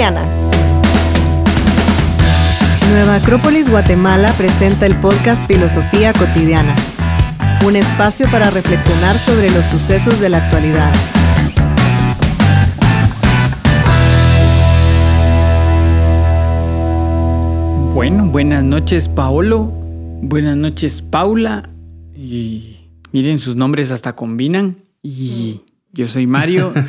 Cotidiana. Nueva Acrópolis Guatemala presenta el podcast Filosofía cotidiana, un espacio para reflexionar sobre los sucesos de la actualidad. Bueno, buenas noches Paolo, buenas noches Paula. Y miren sus nombres hasta combinan. Y yo soy Mario.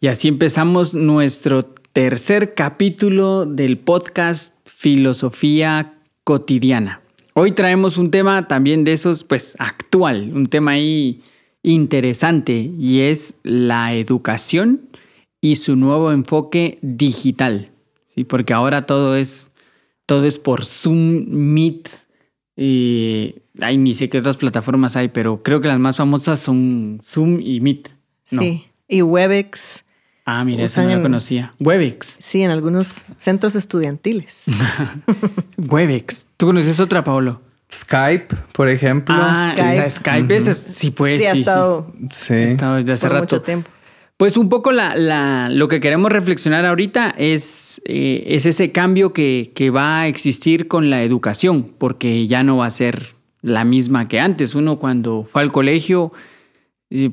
Y así empezamos nuestro tercer capítulo del podcast Filosofía cotidiana. Hoy traemos un tema también de esos pues actual, un tema ahí interesante y es la educación y su nuevo enfoque digital. Sí, porque ahora todo es todo es por Zoom, Meet. Y, ay, ni sé qué otras plataformas hay, pero creo que las más famosas son Zoom y Meet. Sí, y Webex. Ah, mira, esa no la conocía. Webex. Sí, en algunos centros estudiantiles. Webex. ¿Tú conoces otra, Paolo? Skype, por ejemplo. Ah, Skype. Skype. sí, pues. Sí, ha estado, sí. Ha estado desde hace rato. mucho tiempo. Pues un poco la, lo que queremos reflexionar ahorita es, eh, es ese cambio que, que, va a existir con la educación, porque ya no va a ser la misma que antes. Uno cuando fue al colegio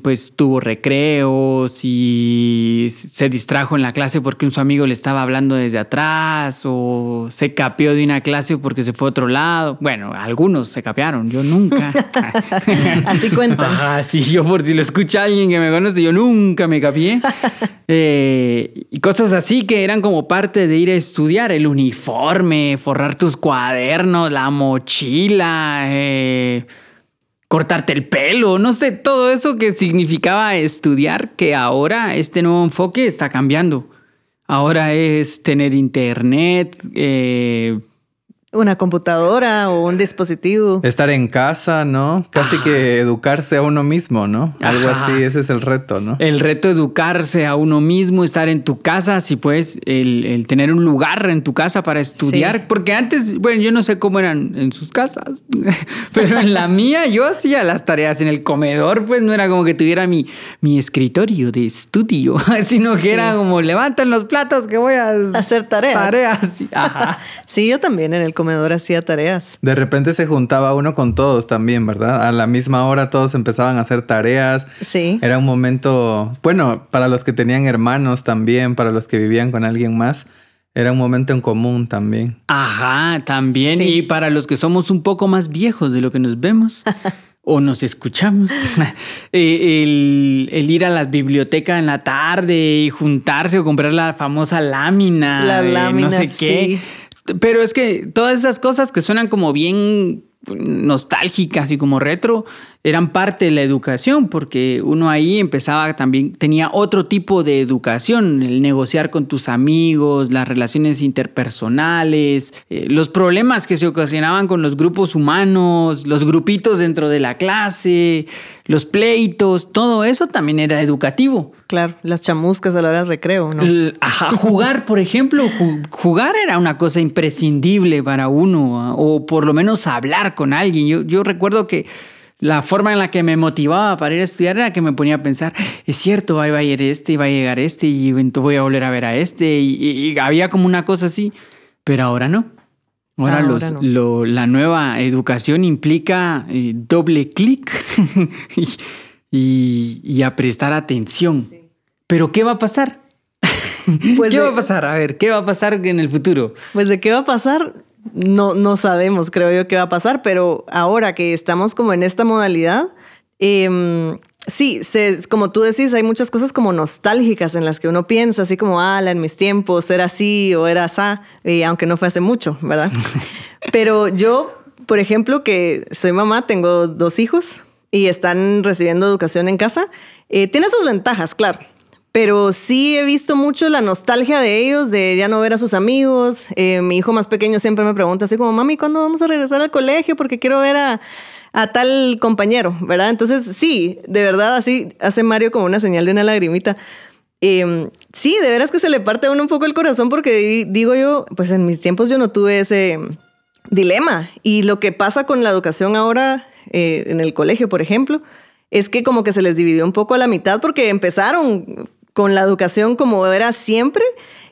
pues tuvo recreos y se distrajo en la clase porque un su amigo le estaba hablando desde atrás o se capeó de una clase porque se fue a otro lado. Bueno, algunos se capearon, yo nunca. Así cuenta. Ajá, sí, yo por si lo escucha alguien que me conoce, yo nunca me capié. Eh, y cosas así que eran como parte de ir a estudiar, el uniforme, forrar tus cuadernos, la mochila. Eh, cortarte el pelo, no sé, todo eso que significaba estudiar, que ahora este nuevo enfoque está cambiando. Ahora es tener internet, eh, una computadora o un dispositivo. Estar en casa, ¿no? Casi que educarse a uno mismo, ¿no? Algo así, ese es el reto, ¿no? El reto educarse a uno mismo, estar en tu casa, si puedes, el, tener un lugar en tu casa para estudiar. Porque antes, bueno, yo no sé cómo eran en sus casas, pero en la mía yo hacía las tareas en el comedor, pues no era como que tuviera mi, mi escritorio de estudio, sino que era como levanten los platos que voy a hacer tareas. Tareas. sí, yo también en el comedor hacía tareas. De repente se juntaba uno con todos también, ¿verdad? A la misma hora todos empezaban a hacer tareas. Sí. Era un momento, bueno, para los que tenían hermanos también, para los que vivían con alguien más. Era un momento en común también. Ajá, también. Y para los que somos un poco más viejos de lo que nos vemos. o nos escuchamos. Eh, el, el, ir a la biblioteca en la tarde y juntarse o comprar la famosa lámina. La lámina, no sé qué. Pero es que todas esas cosas que suenan como bien nostálgicas y como retro eran parte de la educación porque uno ahí empezaba también tenía otro tipo de educación el negociar con tus amigos las relaciones interpersonales eh, los problemas que se ocasionaban con los grupos humanos los grupitos dentro de la clase los pleitos todo eso también era educativo Claro, las chamuscas a la hora del recreo, ¿no? ajá, jugar, por ejemplo, jugar era una cosa imprescindible para uno, o por lo menos hablar con alguien. Yo, yo recuerdo que la forma en la que me motivaba para ir a estudiar era que me ponía a pensar, es cierto, ahí va a ir este, y va a llegar este, y voy a volver a ver a este, y, había como una cosa así, pero ahora no. Ahora, los, la nueva educación implica eh, doble clic y, a prestar atención. Pero ¿qué va a pasar? Pues ¿Qué va a pasar? A ver, ¿qué va a pasar en el futuro? Pues de qué va a pasar, no, no sabemos, creo yo, qué va a pasar, pero ahora que estamos como en esta modalidad, em, sí, como tú decís, hay muchas cosas como nostálgicas en las que uno piensa, así como, ah, en mis tiempos era así o era así, y aunque no fue hace mucho, ¿verdad? pero yo, por ejemplo, que soy mamá, tengo dos hijos y están recibiendo educación en casa, eh, tiene sus ventajas, claro pero sí he visto mucho la nostalgia de ellos, de ya no ver a sus amigos. Eh, mi hijo más pequeño siempre me pregunta así como, mami, ¿cuándo vamos a regresar al colegio? Porque quiero ver a, tal compañero, ¿verdad? Entonces, sí, de verdad, así hace Mario como una señal de una lagrimita. Em, sí, de veras que se le parte a uno un poco el corazón porque digo yo, pues en mis tiempos yo no tuve ese dilema. Y lo que pasa con la educación ahora eh, en el colegio, por ejemplo, es que como que se les dividió un poco a la mitad porque empezaron con la educación como era siempre.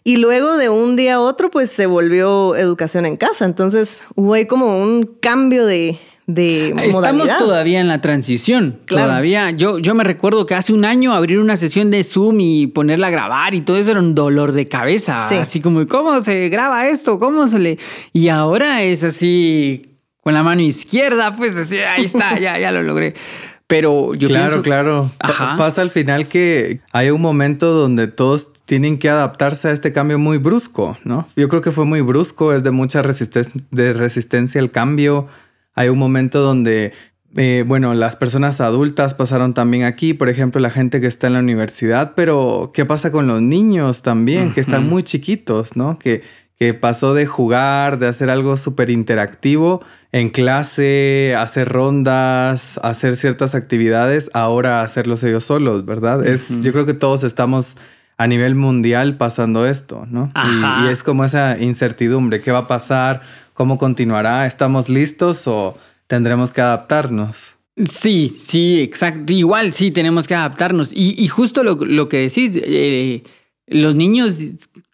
Y luego de un día a otro, pues se volvió educación en casa. Entonces hubo ahí como un cambio de, de Estamos todavía en la transición. Todavía. Yo, yo me recuerdo que hace un año abrir una sesión de Zoom y ponerla a grabar y todo eso era un dolor de cabeza. Así como, ¿cómo se graba esto? ¿Cómo se le.? Y ahora es así con la mano izquierda, pues así, ahí está, ya, ya lo logré. Pero yo claro, pienso... Claro, claro. Pasa al final que hay un momento donde todos tienen que adaptarse a este cambio muy brusco, ¿no? Yo creo que fue muy brusco, es de mucha de resistencia al cambio. Hay un momento donde, eh, bueno, las personas adultas pasaron también aquí, por ejemplo, la gente que está en la universidad, pero ¿qué pasa con los niños también, que están muy chiquitos, ¿no? Que que pasó de jugar, de hacer algo súper interactivo en clase, hacer rondas, hacer ciertas actividades, ahora hacerlos ellos solos, ¿verdad? Es, yo creo que todos estamos a nivel mundial pasando esto, ¿no? Y, y, es como esa incertidumbre, ¿qué va a pasar? ¿Cómo continuará? ¿Estamos listos o tendremos que adaptarnos? Sí, sí, exacto. Igual sí tenemos que adaptarnos. Y, justo lo, que decís, eh, los niños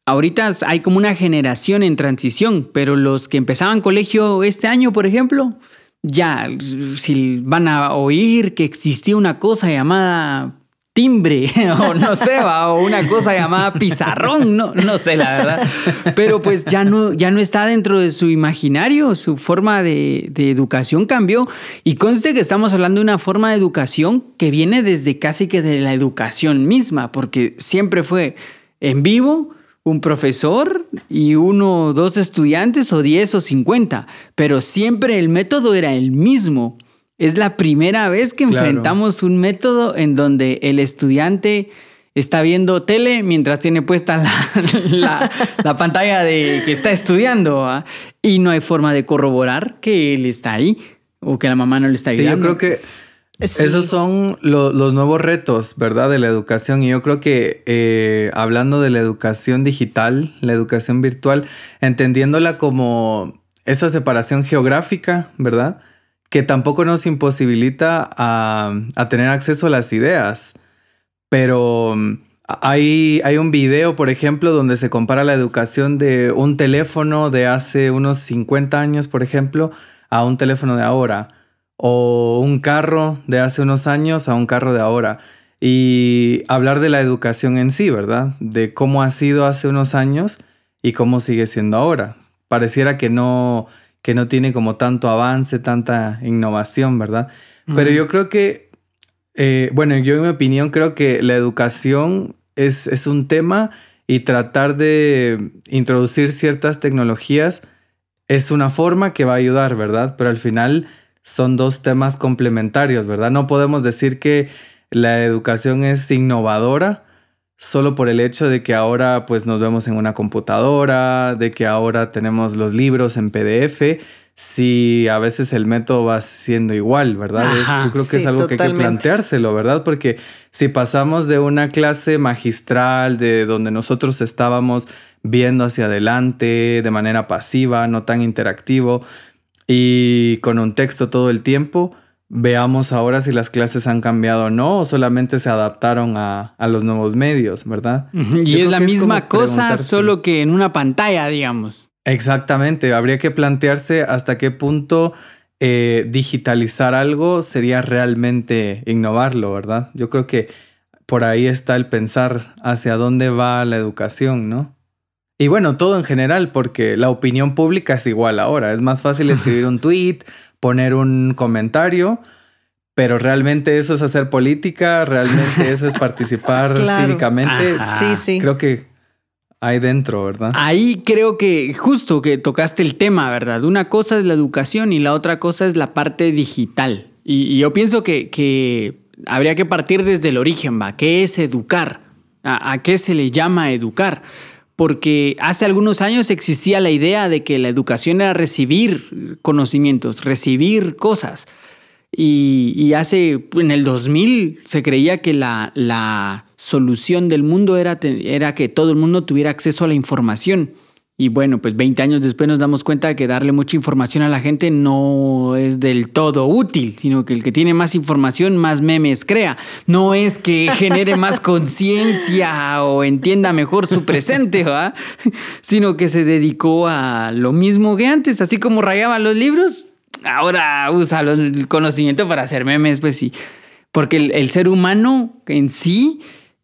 ahorita hay como una generación en transición, pero los que empezaban colegio este año, por ejemplo, ya si van a oír que existía una cosa llamada timbre o no sé, o una cosa llamada pizarrón, no, no sé la verdad, pero pues ya no, ya no está dentro de su imaginario, su forma de, de educación cambió. Y conste que estamos hablando de una forma de educación que viene desde casi que de la educación misma, porque siempre fue en vivo, un profesor y uno o dos estudiantes o diez o cincuenta, pero siempre el método era el mismo. Es la primera vez que enfrentamos un método en donde el estudiante está viendo tele mientras tiene puesta la, la, pantalla de que está estudiando y no hay forma de corroborar que él está ahí o que la mamá no le está ayudando. Sí, yo creo que esos son los nuevos retos, ¿verdad? De la educación. Y yo creo que eh, hablando de la educación digital, la educación virtual, entendiéndola como esa separación geográfica, ¿verdad? Que tampoco nos imposibilita a, tener acceso a las ideas. Pero mm, hay, hay un video, por ejemplo, donde se compara la educación de un teléfono de hace unos 50 años, por ejemplo, a un teléfono de ahora o un carro de hace unos años a un carro de ahora. Y hablar de la educación en sí, ¿verdad? De cómo ha sido hace unos años y cómo sigue siendo ahora. Pareciera que no, que no tiene como tanto avance, tanta innovación, ¿verdad? Pero yo creo que, eh, bueno, yo en mi opinión creo que la educación es, es un tema y tratar de introducir ciertas tecnologías es una forma que va a ayudar, ¿verdad? Pero al final son dos temas complementarios, ¿verdad? No podemos decir que la educación es innovadora solo por el hecho de que ahora pues nos vemos en una computadora, de que ahora tenemos los libros en PDF, si a veces el método va siendo igual, ¿verdad? yo creo que es algo que hay que planteárselo, ¿verdad? Porque si pasamos de una clase magistral, de donde nosotros estábamos viendo hacia adelante de manera pasiva, no tan interactivo, y con un texto todo el tiempo, veamos ahora si las clases han cambiado o no, o solamente se adaptaron a, los nuevos medios, ¿verdad? Y es la misma cosa, solo que en una pantalla, digamos. Exactamente, habría que plantearse hasta qué punto eh, digitalizar algo sería realmente innovarlo, ¿verdad? Yo creo que por ahí está el pensar hacia dónde va la educación, ¿no? Y bueno, todo en general, porque la opinión pública es igual ahora. Es más fácil escribir un tweet, poner un comentario, pero realmente eso es hacer política, realmente eso es participar cívicamente. Sí, sí. Creo que hay dentro, ¿verdad? Ahí creo que justo que tocaste el tema, ¿verdad? Una cosa es la educación y la otra cosa es la parte digital. Y, yo pienso que, habría que partir desde el origen, ¿va? ¿Qué es educar? a qué se le llama educar? Porque hace algunos años existía la idea de que la educación era recibir conocimientos, recibir cosas. Y, hace, en el 2000, se creía que la, solución del mundo era, era que todo el mundo tuviera acceso a la información. Y bueno, pues 20 años después nos damos cuenta de que darle mucha información a la gente no es del todo útil, sino que el que tiene más información más memes crea. No es que genere más conciencia o entienda mejor su presente, ¿va? sino que se dedicó a lo mismo que antes, así como rayaba los libros, ahora usa el conocimiento para hacer memes, pues sí. Porque el, ser humano en sí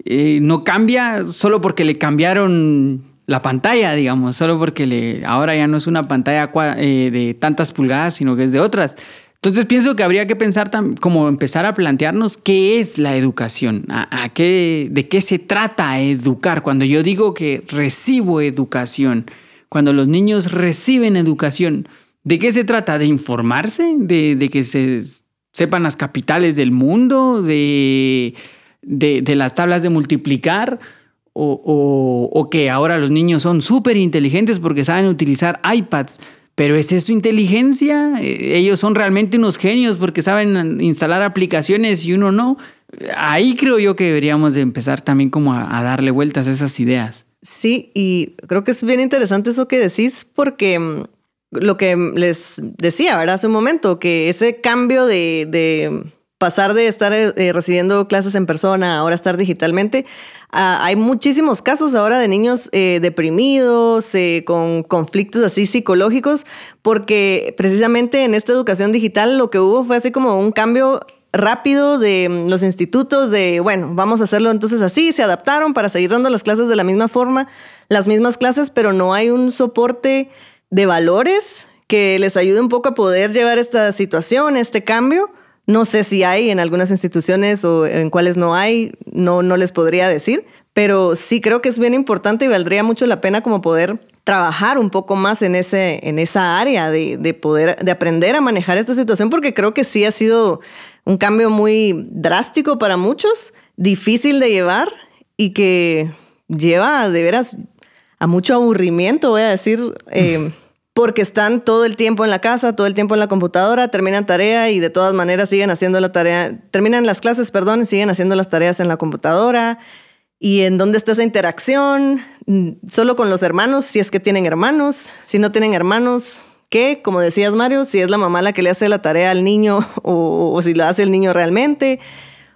eh, no cambia solo porque le cambiaron la pantalla, digamos, solo porque le, ahora ya no es una pantalla eh, de tantas pulgadas, sino que es de otras. Entonces pienso que habría que pensar como empezar a plantearnos qué es la educación, a, qué, de qué se trata educar. Cuando yo digo que recibo educación, cuando los niños reciben educación, ¿de qué se trata? ¿De informarse? ¿De, de que se sepan las capitales del mundo? ¿De, de, de las tablas de multiplicar? O, que ahora los niños son súper inteligentes porque saben utilizar iPads. Pero ¿es eso inteligencia? Eh, ellos son realmente unos genios porque saben instalar aplicaciones y uno no. Ahí creo yo que deberíamos de empezar también como a, darle vueltas a esas ideas. Sí, y creo que es bien interesante eso que decís porque mm, lo que les decía, ¿verdad? Hace un momento, que ese cambio de, pasar de estar eh, recibiendo clases en persona a ahora estar digitalmente, Ah, hay muchísimos casos ahora de niños eh, deprimidos, eh, con conflictos así psicológicos, porque precisamente en esta educación digital lo que hubo fue así como un cambio rápido de mm, los institutos de, bueno, vamos a hacerlo entonces así, se adaptaron para seguir dando las clases de la misma forma, las mismas clases, pero no hay un soporte de valores que les ayude un poco a poder llevar esta situación, este cambio. No sé si hay en algunas instituciones o en cuáles no hay, no, no les podría decir, pero sí creo que es bien importante y valdría mucho la pena como poder trabajar un poco más en, ese, en esa área de, de poder, de aprender a manejar esta situación, porque creo que sí ha sido un cambio muy drástico para muchos, difícil de llevar y que lleva de veras a mucho aburrimiento, voy a decir. Eh, porque están todo el tiempo en la casa, todo el tiempo en la computadora, terminan tarea y de todas maneras siguen haciendo la tarea, terminan las clases, perdón, y siguen haciendo las tareas en la computadora. ¿Y en dónde está esa interacción? Mm, solo con los hermanos, si es que tienen hermanos. Si no tienen hermanos, ¿qué? Como decías, Mario, si es la mamá la que le hace la tarea al niño o, si lo hace el niño realmente.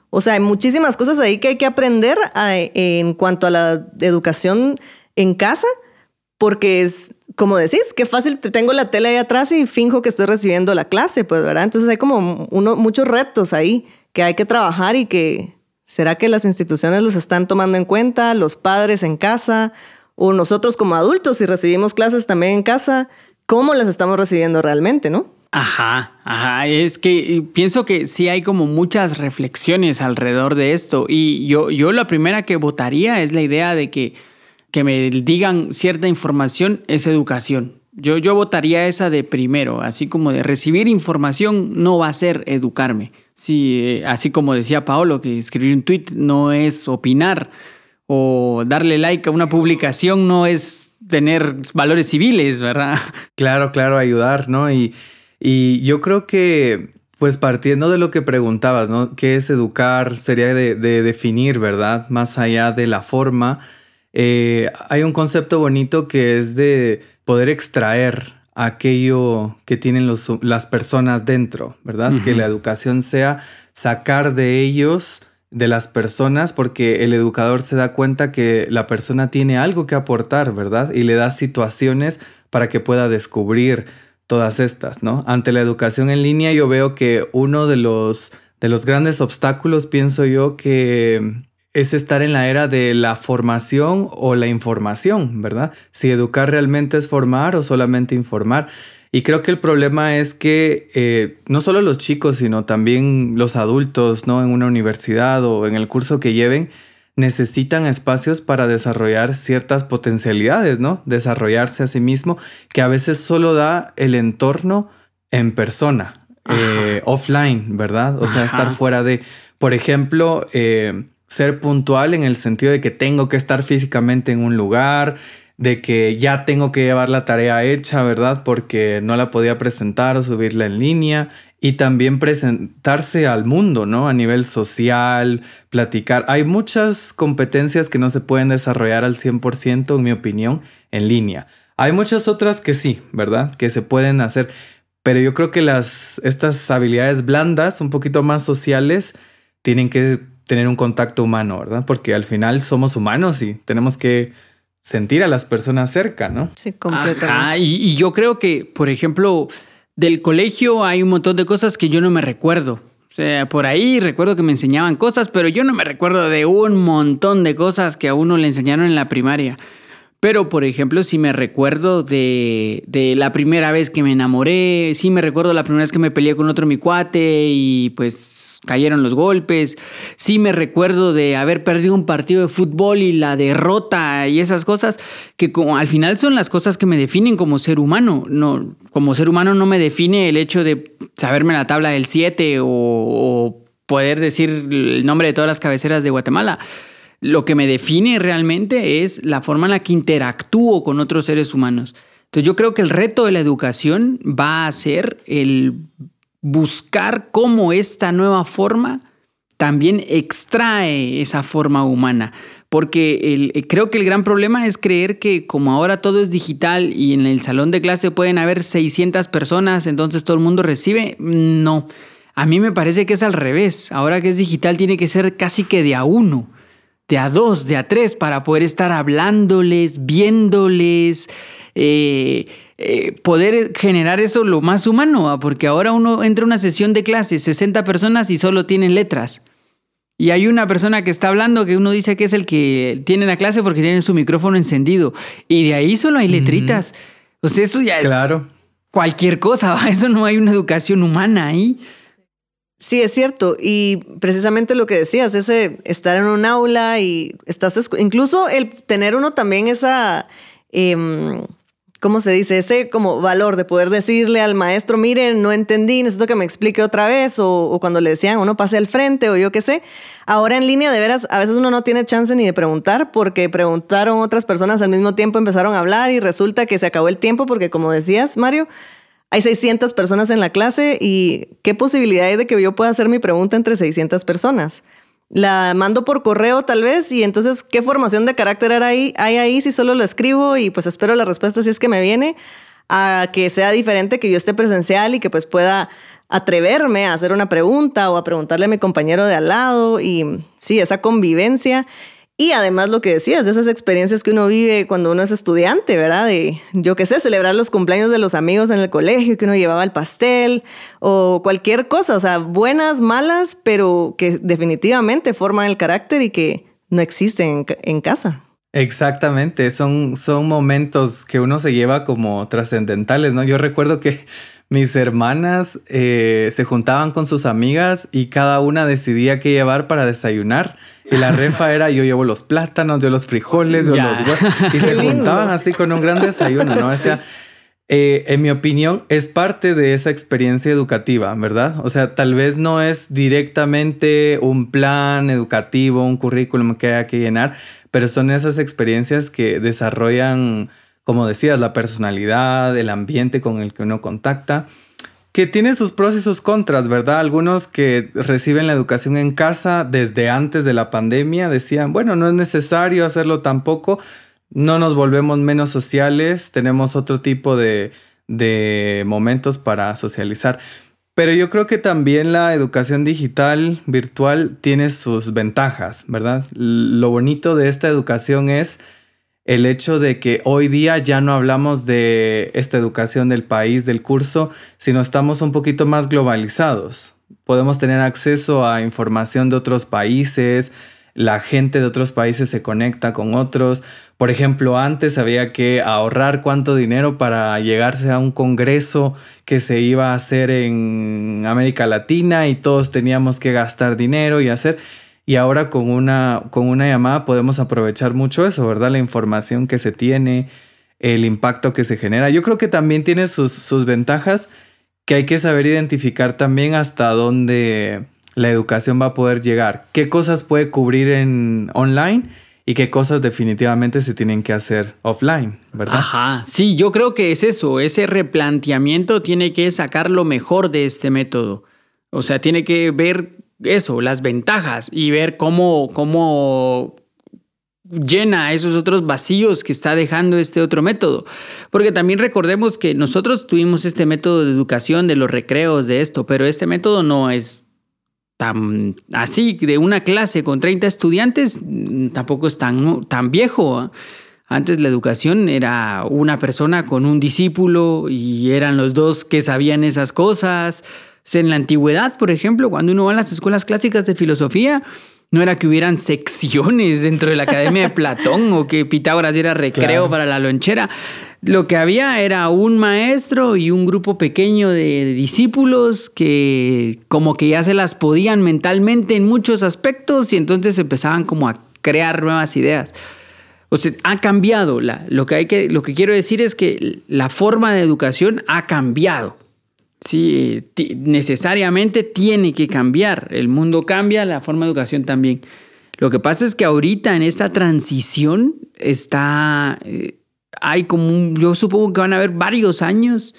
O sea, hay muchísimas cosas ahí que hay que aprender en cuanto a la educación en casa, porque es, como decís, qué fácil, tengo la tele ahí atrás y finjo que estoy recibiendo la clase, pues, ¿verdad? Entonces hay como muchos retos ahí que hay que trabajar y que será que las instituciones los están tomando en cuenta, los padres en casa o nosotros como adultos, si recibimos clases también en casa, ¿cómo las estamos recibiendo realmente, no? Ajá, ajá, es que pienso que sí hay como muchas reflexiones alrededor de esto y yo, yo la primera que votaría es la idea de que que me digan cierta información es educación. Yo, yo votaría esa de primero, así como de recibir información no va a ser educarme. Sí, eh, así como decía Paolo, que escribir un tweet no es opinar o darle like a una publicación no es tener valores civiles, ¿verdad? Claro, claro, ayudar, ¿no? Y, y yo creo que, pues partiendo de lo que preguntabas, ¿no? ¿Qué es educar? Sería de definir, ¿verdad? Más allá de la forma eh, hay un concepto bonito que es de poder extraer aquello que tienen las personas dentro, ¿verdad? Que la educación sea sacar de ellos, de las personas, porque el educador se da cuenta que la persona tiene algo que aportar, ¿verdad? Y le da situaciones para que pueda descubrir todas estas, ¿no? Ante la educación en línea yo veo que uno de los, de los grandes obstáculos, pienso yo, que es estar en la era de la formación o la información, ¿verdad? Si educar realmente es formar o solamente informar. Y creo que el problema es que eh, no solo los chicos, sino también los adultos, ¿no? En una universidad o en el curso que lleven, necesitan espacios para desarrollar ciertas potencialidades, ¿no? Desarrollarse a sí mismo, que a veces solo da el entorno en persona, eh, offline, ¿verdad? O sea, estar fuera de, por ejemplo, eh, ser puntual en el sentido de que tengo que estar físicamente en un lugar, de que ya tengo que llevar la tarea hecha, ¿verdad? Porque no la podía presentar o subirla en línea. Y también presentarse al mundo, ¿no? A nivel social, platicar. Hay muchas competencias que no se pueden desarrollar al 100%, en mi opinión, en línea. Hay muchas otras que sí, ¿verdad? Que se pueden hacer. Pero yo creo que las, estas habilidades blandas, un poquito más sociales, tienen que tener un contacto humano, ¿verdad? Porque al final somos humanos y tenemos que sentir a las personas cerca, ¿no? Sí, completamente. y, yo creo que, por ejemplo, del colegio hay un montón de cosas que yo no me recuerdo. O sea, por ahí recuerdo que me enseñaban cosas, pero yo no me recuerdo de un montón de cosas que a uno le enseñaron en la primaria. Pero, por ejemplo, si me recuerdo de, la primera vez que me enamoré, sí me recuerdo la primera vez que me peleé con otro mi cuate y pues cayeron los golpes, sí me recuerdo de haber perdido un partido de fútbol y la derrota y esas cosas que como al final son las cosas que me definen como ser humano. No, como ser humano no me define el hecho de saberme la tabla del 7 o, o poder decir el nombre de todas las cabeceras de Guatemala lo que me define realmente es la forma en la que interactúo con otros seres humanos. Entonces yo creo que el reto de la educación va a ser el buscar cómo esta nueva forma también extrae esa forma humana. Porque creo que el gran problema es creer que como ahora todo es digital y en el salón de clase pueden haber 600 personas, entonces todo el mundo recibe. No, a mí me parece que es al revés. Ahora que es digital tiene que ser casi que de a uno de a dos, de a tres, para poder estar hablándoles, viéndoles, eh, eh, poder generar eso lo más humano, porque ahora uno entra a una sesión de clase, 60 personas y solo tienen letras. Y hay una persona que está hablando que uno dice que es el que tiene la clase porque tiene su micrófono encendido. Y de ahí solo hay letritas. O sea, eso ya es claro. cualquier cosa. Eso no hay una educación humana ahí. Sí, es cierto. Y precisamente lo que decías, ese estar en un aula y estás, incluso el tener uno también esa, eh, ¿cómo se dice? Ese como valor de poder decirle al maestro, miren, no entendí, necesito que me explique otra vez, o, cuando le decían, uno pase al frente, o yo qué sé. Ahora en línea, de veras, a veces uno no tiene chance ni de preguntar, porque preguntaron otras personas al mismo tiempo, empezaron a hablar y resulta que se acabó el tiempo, porque como decías, Mario, hay 600 personas en la clase y qué posibilidad hay de que yo pueda hacer mi pregunta entre 600 personas. La mando por correo tal vez y entonces qué formación de carácter hay ahí si solo lo escribo y pues espero la respuesta si es que me viene a que sea diferente que yo esté presencial y que pues pueda atreverme a hacer una pregunta o a preguntarle a mi compañero de al lado y sí, esa convivencia y además lo que decías, de esas experiencias que uno vive cuando uno es estudiante, ¿verdad? De, yo qué sé, celebrar los cumpleaños de los amigos en el colegio, que uno llevaba el pastel o cualquier cosa, o sea, buenas, malas, pero que definitivamente forman el carácter y que no existen en, casa. Exactamente, son, son momentos que uno se lleva como trascendentales, ¿no? Yo recuerdo que mis hermanas eh, se juntaban con sus amigas y cada una decidía qué llevar para desayunar. Y la refa era yo llevo los plátanos, yo los frijoles, yo los Y se juntaban así con un gran desayuno, ¿no? O sea, eh, en mi opinión, es parte de esa experiencia educativa, ¿verdad? O sea, tal vez no es directamente un plan educativo, un currículum que haya que llenar, pero son esas experiencias que desarrollan, como decías, la personalidad, el ambiente con el que uno contacta que tiene sus pros y sus contras, ¿verdad? Algunos que reciben la educación en casa desde antes de la pandemia decían, bueno, no es necesario hacerlo tampoco, no nos volvemos menos sociales, tenemos otro tipo de, de momentos para socializar. Pero yo creo que también la educación digital, virtual, tiene sus ventajas, ¿verdad? Lo bonito de esta educación es el hecho de que hoy día ya no hablamos de esta educación del país, del curso, sino estamos un poquito más globalizados. Podemos tener acceso a información de otros países, la gente de otros países se conecta con otros. Por ejemplo, antes había que ahorrar cuánto dinero para llegarse a un congreso que se iba a hacer en América Latina y todos teníamos que gastar dinero y hacer. Y ahora con una, con una llamada podemos aprovechar mucho eso, ¿verdad? La información que se tiene, el impacto que se genera. Yo creo que también tiene sus, sus ventajas que hay que saber identificar también hasta dónde la educación va a poder llegar, qué cosas puede cubrir en online y qué cosas definitivamente se tienen que hacer offline, ¿verdad? Ajá, sí, yo creo que es eso, ese replanteamiento tiene que sacar lo mejor de este método. O sea, tiene que ver eso, las ventajas y ver cómo, cómo llena esos otros vacíos que está dejando este otro método. Porque también recordemos que nosotros tuvimos este método de educación de los recreos, de esto, pero este método no es tan así, de una clase con 30 estudiantes, mm, tampoco es tan, tan viejo. ¿ah? Antes la educación era una persona con un discípulo y eran los dos que sabían esas cosas. En la antigüedad, por ejemplo, cuando uno va a las escuelas clásicas de filosofía, no era que hubieran secciones dentro de la Academia de Platón o que Pitágoras era recreo para la lonchera. Lo que había era un maestro y un grupo pequeño de discípulos que como que ya se las podían mentalmente en muchos aspectos y entonces empezaban como a crear nuevas ideas. O sea, ha cambiado. lo, que hay que, lo que quiero decir es que la forma de educación ha cambiado. Sí, necesariamente tiene que cambiar. El mundo cambia, la forma de educación también. Lo que pasa es que ahorita en esta transición está, eh, hay como un, yo supongo que van a haber varios años,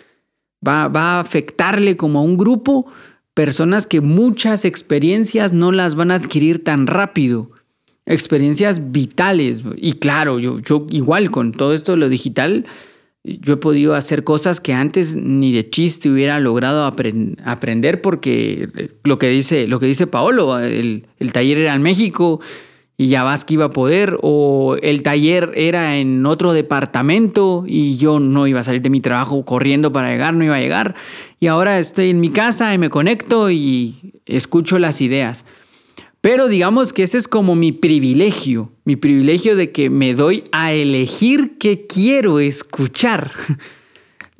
va, va a afectarle como a un grupo personas que muchas experiencias no las van a adquirir tan rápido. Experiencias vitales. Y claro, yo, yo igual con todo esto de lo digital, yo he podido hacer cosas que antes ni de chiste hubiera logrado aprender porque lo que dice, lo que dice Paolo, el, taller era en México y ya vas que iba a poder, o el taller era en otro departamento y yo no iba a salir de mi trabajo corriendo para llegar, no iba a llegar. Y ahora estoy en mi casa y me conecto y escucho las ideas. Pero digamos que ese es como mi privilegio, mi privilegio de que me doy a elegir qué quiero escuchar.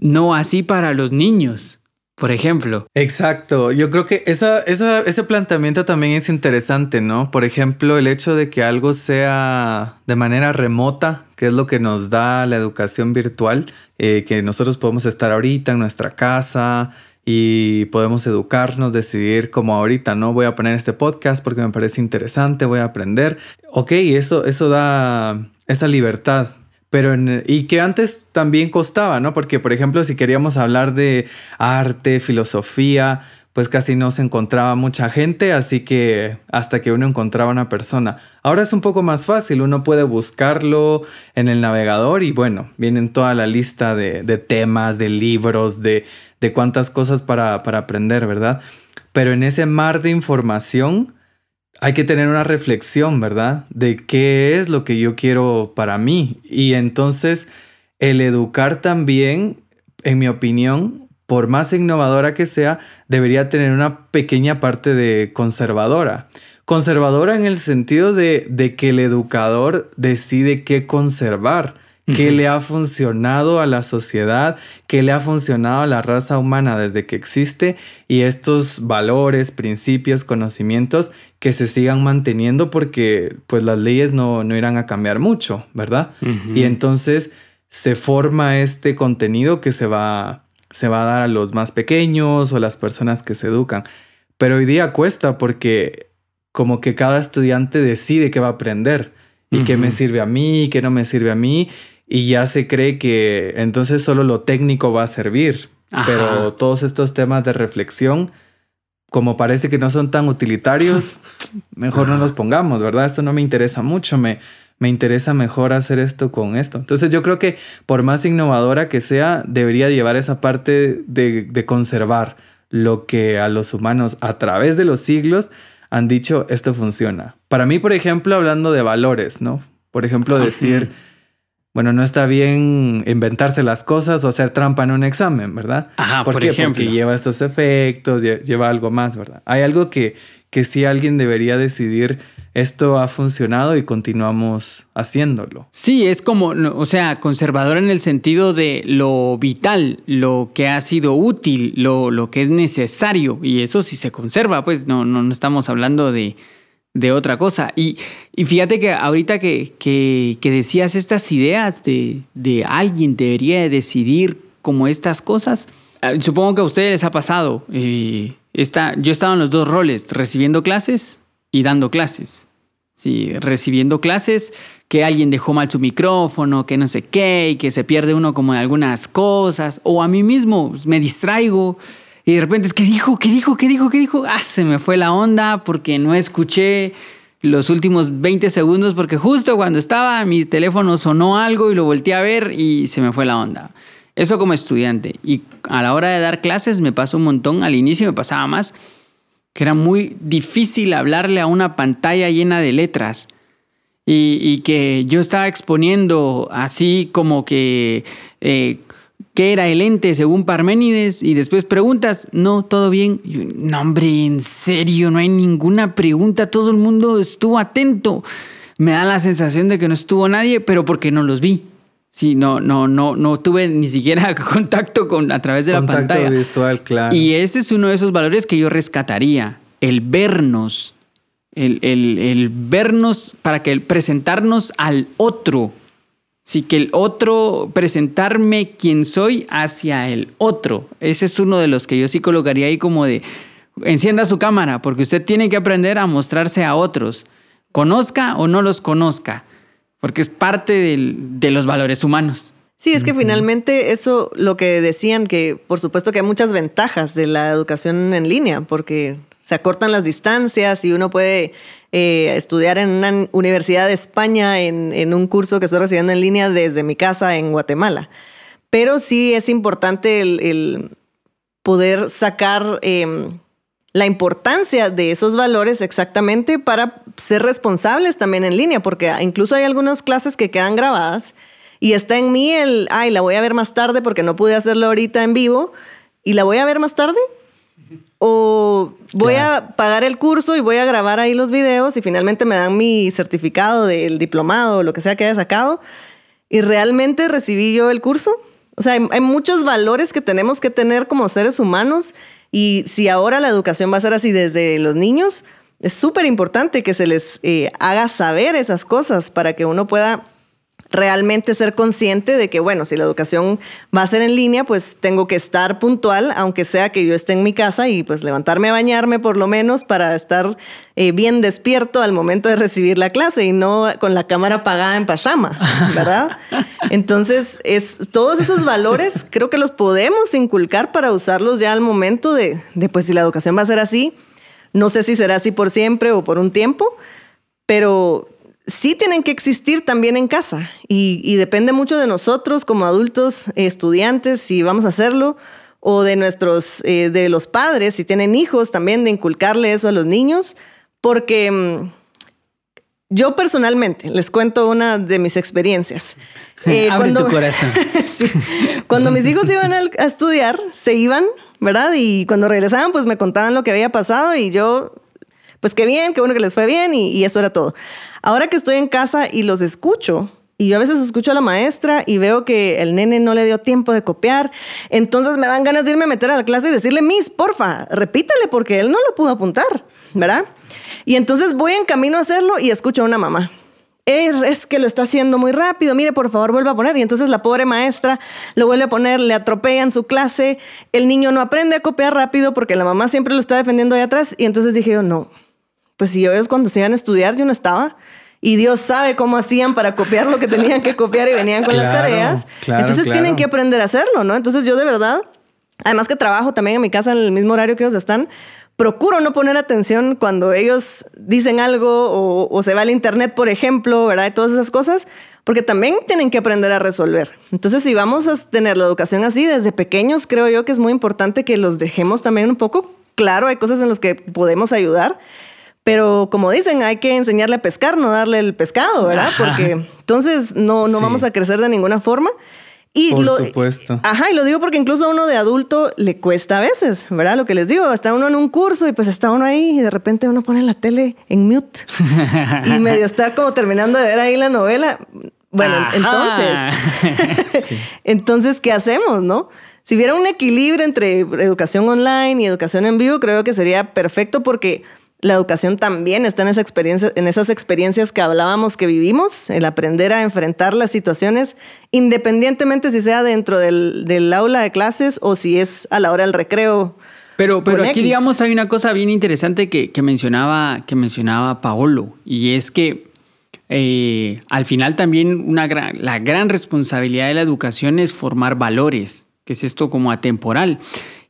No así para los niños, por ejemplo. Exacto, yo creo que ese planteamiento también es interesante, ¿no? Por ejemplo, el hecho de que algo sea de manera remota, que es lo que nos da la educación virtual, eh, que nosotros podemos estar ahorita en nuestra casa, y podemos educarnos, decidir como ahorita, ¿no? Voy a poner este podcast porque me parece interesante, voy a aprender. Ok, eso, eso da esa libertad. Pero y que antes también costaba, ¿no? Porque, por ejemplo, si queríamos hablar de arte, filosofía, pues casi no se encontraba mucha gente, así que hasta que uno encontraba una persona. Ahora es un poco más fácil, uno puede buscarlo en el navegador y bueno, vienen toda la lista de, de temas, de libros, de, de cuántas cosas para, para aprender, ¿verdad? Pero en ese mar de información hay que tener una reflexión, ¿verdad? De qué es lo que yo quiero para mí. Y entonces el educar también, en mi opinión, por más innovadora que sea, debería tener una pequeña parte de conservadora. Conservadora en el sentido de, de que el educador decide qué conservar qué le ha funcionado a la sociedad, qué le ha funcionado a la raza humana desde que existe y estos valores, principios, conocimientos que se sigan manteniendo porque pues las leyes no, no irán a cambiar mucho, ¿verdad? Y entonces se forma este contenido que se va, se va a dar a los más pequeños o las personas que se educan. Pero hoy día cuesta porque como que cada estudiante decide qué va a aprender y qué me sirve a mí, qué no me sirve a mí y ya se cree que entonces solo lo técnico va a servir. Pero todos estos temas de reflexión, como parece que no son tan utilitarios, mejor no los pongamos, ¿verdad? Esto no me interesa mucho, me, me interesa mejor hacer esto con esto. Entonces yo creo que por más innovadora que sea, debería llevar esa parte de, de conservar lo que a los humanos a través de los siglos han dicho esto funciona. Para mí, por ejemplo, hablando de valores, ¿no? Por ejemplo, decir bueno, no está bien inventarse las cosas o hacer trampa en un examen, ¿verdad? Ajá, por, ejemplo. Porque lleva estos efectos, lleva algo más, ¿verdad? Hay algo que, que sí alguien debería decidir, esto ha funcionado y continuamos haciéndolo. Sí, es como, o sea, conservador en el sentido de lo vital, lo que ha sido útil, lo, lo que es necesario, y eso sí se conserva, pues no, no, no estamos hablando de de otra cosa. Y, fíjate que ahorita que, que, decías estas ideas de, de, alguien debería decidir como estas cosas, ah, supongo que a ustedes les ha pasado. Eh, está, yo he estado en los dos roles, recibiendo clases y dando clases. Sí, recibiendo clases, que alguien dejó mal su micrófono, que no sé qué, y que se pierde uno como en algunas cosas, o a mí mismo me distraigo y de repente es que dijo, ¿qué dijo? ¿Qué dijo? ¿Qué dijo? Ah, se me fue la onda porque no escuché los últimos 20 segundos porque justo cuando estaba mi teléfono sonó algo y lo volteé a ver y se me fue la onda. Eso como estudiante. Y a la hora de dar clases me pasó un montón. Al inicio me pasaba más que era muy difícil hablarle a una pantalla llena de letras. Y, que yo estaba exponiendo así como que eh, qué era el ente según Parménides y después preguntas, no, todo bien. no, hombre, en serio, no hay ninguna pregunta, todo el mundo estuvo atento. Me da la sensación de que no estuvo nadie, pero porque no los vi. Sí, no, no, no, no tuve ni siquiera contacto con a través de la pantalla. visual, claro. Y ese es uno de esos valores que yo rescataría, el vernos, el, el, vernos para que presentarnos al otro. Sí, que el otro, presentarme quien soy hacia el otro. Ese es uno de los que yo sí colocaría ahí como de, encienda su cámara, porque usted tiene que aprender a mostrarse a otros, conozca o no los conozca porque es parte de los valores humanos. Sí, es que finalmente eso, lo que decían, que por supuesto que hay muchas ventajas de la educación en línea, porque se acortan las distancias y uno puede eh, estudiar en una universidad de España en, un curso que estoy recibiendo en línea desde mi casa en Guatemala. Pero sí es importante el, poder sacar em, la importancia de esos valores exactamente para ser responsables también en línea, porque incluso hay algunas clases que quedan grabadas y está en mí el, ay, la voy a ver más tarde porque no pude hacerlo ahorita en vivo y la voy a ver más tarde. O voy a pagar el curso y voy a grabar ahí los videos y finalmente me dan mi certificado del diplomado o lo que sea que haya sacado. Y realmente recibí yo el curso. O sea, hay muchos valores que tenemos que tener como seres humanos y si ahora la educación va a ser así desde los niños, es súper importante que se les eh, haga saber esas cosas para que uno pueda realmente ser consciente de que, bueno, si la educación va a ser en línea, pues tengo que estar puntual, aunque sea que yo esté en mi casa y pues levantarme a bañarme por lo menos para estar eh, bien despierto al momento de recibir la clase y no con la cámara apagada en pajama, ¿verdad? Entonces, es, todos esos valores creo que los podemos inculcar para usarlos ya al momento de, de, pues si la educación va a ser así, no sé si será así por siempre o por un tiempo, pero sí tienen que existir también en casa y, depende mucho de nosotros como adultos, estudiantes, si vamos a hacerlo, o de nuestros, eh, de los padres, si tienen hijos, también de inculcarle eso a los niños, porque mm, yo personalmente les cuento una de mis experiencias. Eh, Abre tu corazón. cuando mis hijos iban a, estudiar, se iban, ¿verdad? Y cuando regresaban, pues me contaban lo que había pasado y yo, pues qué bien, qué bueno que les fue bien y eso era todo. Ahora que estoy en casa y los escucho, y yo a veces escucho a la maestra y veo que el nene no le dio tiempo de copiar. Entonces me dan ganas de irme a meter a la clase y decirle, Miss, porfa, repítale porque él no lo pudo apuntar, ¿verdad? Y entonces voy en camino a hacerlo y escucho a una mamá. Es, que lo está haciendo muy rápido, mire, por favor, vuelva a poner. Y entonces la pobre maestra lo vuelve a poner, le atropella en su clase, el niño no aprende a copiar rápido porque la mamá siempre lo está defendiendo ahí atrás. Y entonces dije yo, no, pues si yo es cuando se iban a estudiar, yo no estaba y Dios sabe cómo hacían para copiar lo que tenían que copiar y venían con las tareas. Entonces tienen que aprender a hacerlo, ¿no? Entonces yo de verdad, además que trabajo también en mi casa en el mismo horario que ellos están, procuro no poner atención cuando ellos dicen algo o, se va al internet, por ejemplo, ¿verdad? Y todas esas cosas, porque también tienen que aprender a resolver. Entonces, si vamos a tener la educación así desde pequeños, creo yo que es muy importante que los dejemos también un poco. Claro, hay cosas en las que podemos ayudar, pero como dicen, hay que enseñarle a pescar, no darle el pescado, ¿verdad? Porque entonces no, no vamos a crecer de ninguna forma. Y Por supuesto. Ajá, y lo digo porque incluso a uno de adulto le cuesta a veces, ¿verdad? Lo que les digo, está uno en un curso y pues está uno ahí y de repente uno pone la tele en mute y medio está como terminando de ver ahí la novela. Bueno, entonces, entonces, ¿qué hacemos, no? Si hubiera un equilibrio entre educación online y educación en vivo, creo que sería perfecto porque la educación también está en, esa experiencia, en esas experiencias que hablábamos que vivimos, el aprender a enfrentar las situaciones, independientemente si sea dentro del, aula de clases o si es a la hora del recreo. Pero, pero aquí, digamos, hay una cosa bien interesante que, mencionaba, que mencionaba Paolo, y es que eh, al final también una la gran responsabilidad de la educación es formar valores, que es esto como atemporal.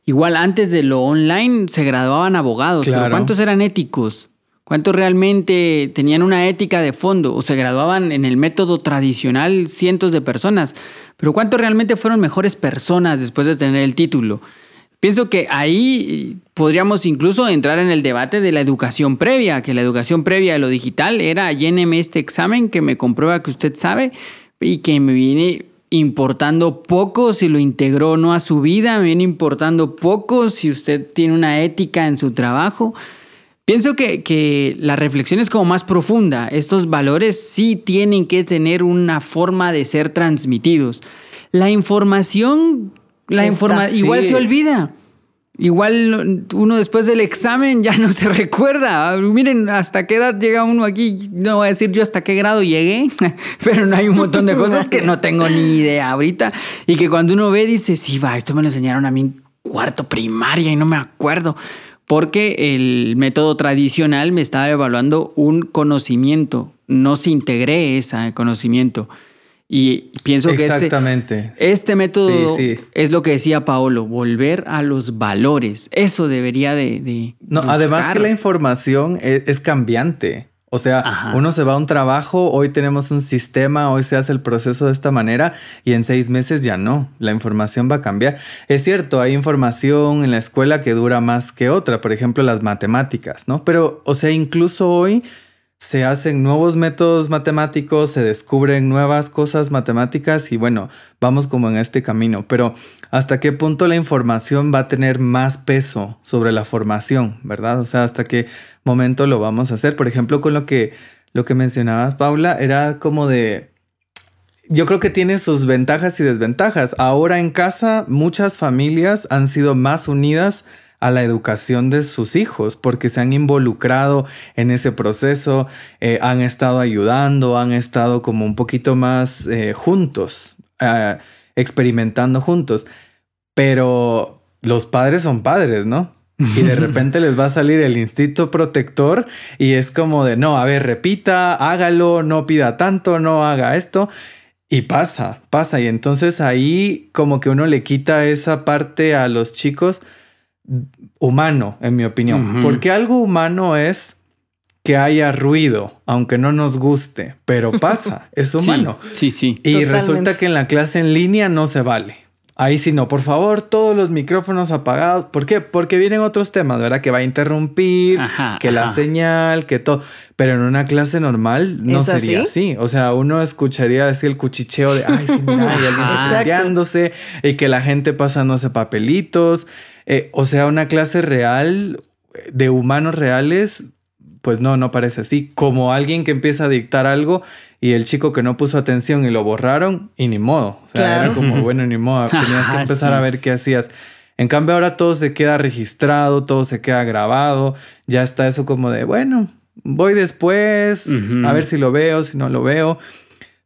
Igual antes de lo online se graduaban abogados, pero ¿cuántos eran éticos? ¿Cuántos realmente tenían una ética de fondo o se graduaban en el método tradicional cientos de personas? Pero ¿cuántos realmente fueron mejores personas después de tener el título? Pienso que ahí podríamos incluso entrar en el debate de la educación previa, que la educación previa de lo digital era lléneme este examen que me comprueba que usted sabe y que me viene importando poco si lo integró o no a su vida, me viene importando poco si usted tiene una ética en su trabajo. Pienso que, que, la reflexión es como más profunda. Estos valores sí tienen que tener una forma de ser transmitidos. La información, la información igual se olvida. Igual uno después del examen ya no se recuerda. Miren, hasta qué edad llega uno aquí. No voy a decir yo hasta qué grado llegué, pero no hay un montón de cosas que no tengo ni idea ahorita. Y que cuando uno ve dice, sí, va, esto me lo enseñaron a mí en cuarto primaria y no me acuerdo porque el método tradicional me estaba evaluando un conocimiento, no se integré ese conocimiento. Y pienso que este, este método es lo que decía Paolo, volver a los valores. Eso debería de... no, además que la información e, es cambiante. O sea, uno se va a un trabajo, hoy tenemos un sistema, hoy se hace el proceso de esta manera y en seis meses ya no, la información va a cambiar. Es cierto, hay información en la escuela que dura más que otra, por ejemplo las matemáticas, ¿no? Pero, o sea, incluso hoy se hacen nuevos métodos matemáticos, se descubren nuevas cosas matemáticas y bueno, vamos como en este camino, pero hasta qué punto la información va a tener más peso sobre la formación, ¿verdad? O sea, hasta qué momento lo vamos a hacer. Por ejemplo, con lo que, lo que mencionabas, Paula, era como de... Yo creo que tiene sus ventajas y desventajas. Ahora en casa muchas familias han sido más unidas a la educación de sus hijos porque se han involucrado en ese proceso, eh, han estado ayudando, han estado como un poquito más eh, juntos, eh, experimentando juntos. Pero los padres son padres, ¿no? Y de repente les va a salir el instinto protector y es como de, no, a ver, repita, hágalo, no pida tanto, no haga esto. Y pasa, pasa. Y entonces ahí como que uno le quita esa parte a los chicos humano, en mi opinión. Porque algo humano es que haya ruido, aunque no nos guste, pero pasa, es humano. Sí, sí. Y resulta que en la clase en línea no se vale. Ahí sí no, por favor, todos los micrófonos apagados. ¿Por qué? Porque vienen otros temas, ¿verdad? Que va a interrumpir, que la señal, que todo. Pero en una clase normal no sería así? O sea, uno escucharía así el cuchicheo de, ay, sí, mira, y alguien y que la gente pasándose papelitos. Eh, o sea, una clase real de humanos reales, pues no, no parece así. Como alguien que empieza a dictar algo y el chico que no puso atención y lo borraron y ni modo. O sea, era como, bueno, ni modo, tenías que empezar a ver qué hacías. En cambio, ahora todo se queda registrado, todo se queda grabado, ya está eso como de, bueno, voy después, a ver si lo veo, si no lo veo.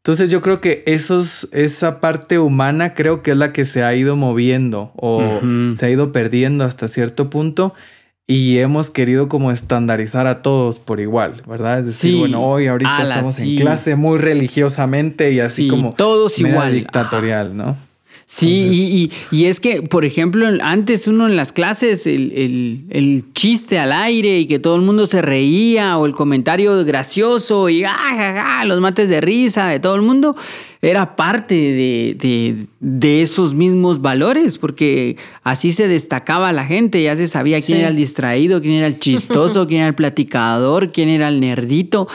Entonces yo creo que esos, esa parte humana creo que es la que se ha ido moviendo o se ha ido perdiendo hasta cierto punto y hemos querido como estandarizar a todos por igual, ¿verdad? Es decir, bueno, hoy ahorita estamos en clase muy religiosamente y así como todos igual dictatorial, ¿no? Sí, y, es que, por ejemplo, antes uno en las clases, el, chiste al aire y que todo el mundo se reía, o el comentario gracioso y ah, los mates de risa de todo el mundo, era parte de, de, esos mismos valores, porque así se destacaba la gente, ya se sabía quién era el distraído, quién era el chistoso, quién era el platicador, quién era el nerdito.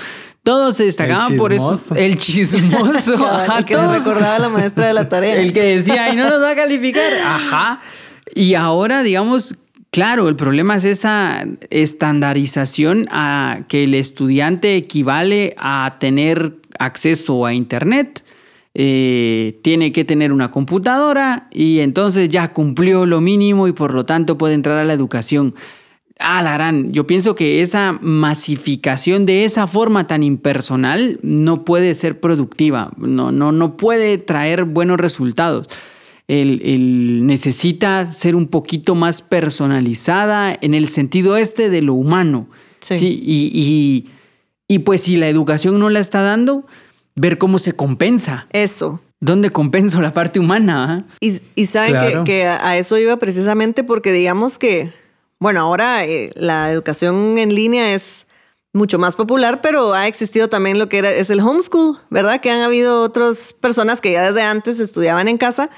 Todos se destacaban por eso. El chismoso. el que le recordaba a la maestra de la tarea. El que decía, ay, no nos va a calificar. Ajá. Y ahora, digamos, claro, el problema es esa estandarización a que el estudiante equivale a tener acceso a Internet. Eh, tiene que tener una computadora y entonces ya cumplió lo mínimo y por lo tanto puede entrar a la educación. Ah, la gran. Yo pienso que esa masificación de esa forma tan impersonal no puede ser productiva, no, no, no puede traer buenos resultados. El, necesita ser un poquito más personalizada en el sentido este de lo humano. Sí. y, y, pues si la educación no la está dando, ver cómo se compensa. Eso. ¿Dónde compenso la parte humana? Ah? Y, y, saben que, a eso iba precisamente porque digamos que bueno, ahora eh, la educación en línea es mucho más popular, pero ha existido también lo que es el homeschool, ¿verdad? Que han habido otras personas que ya desde antes estudiaban en casa.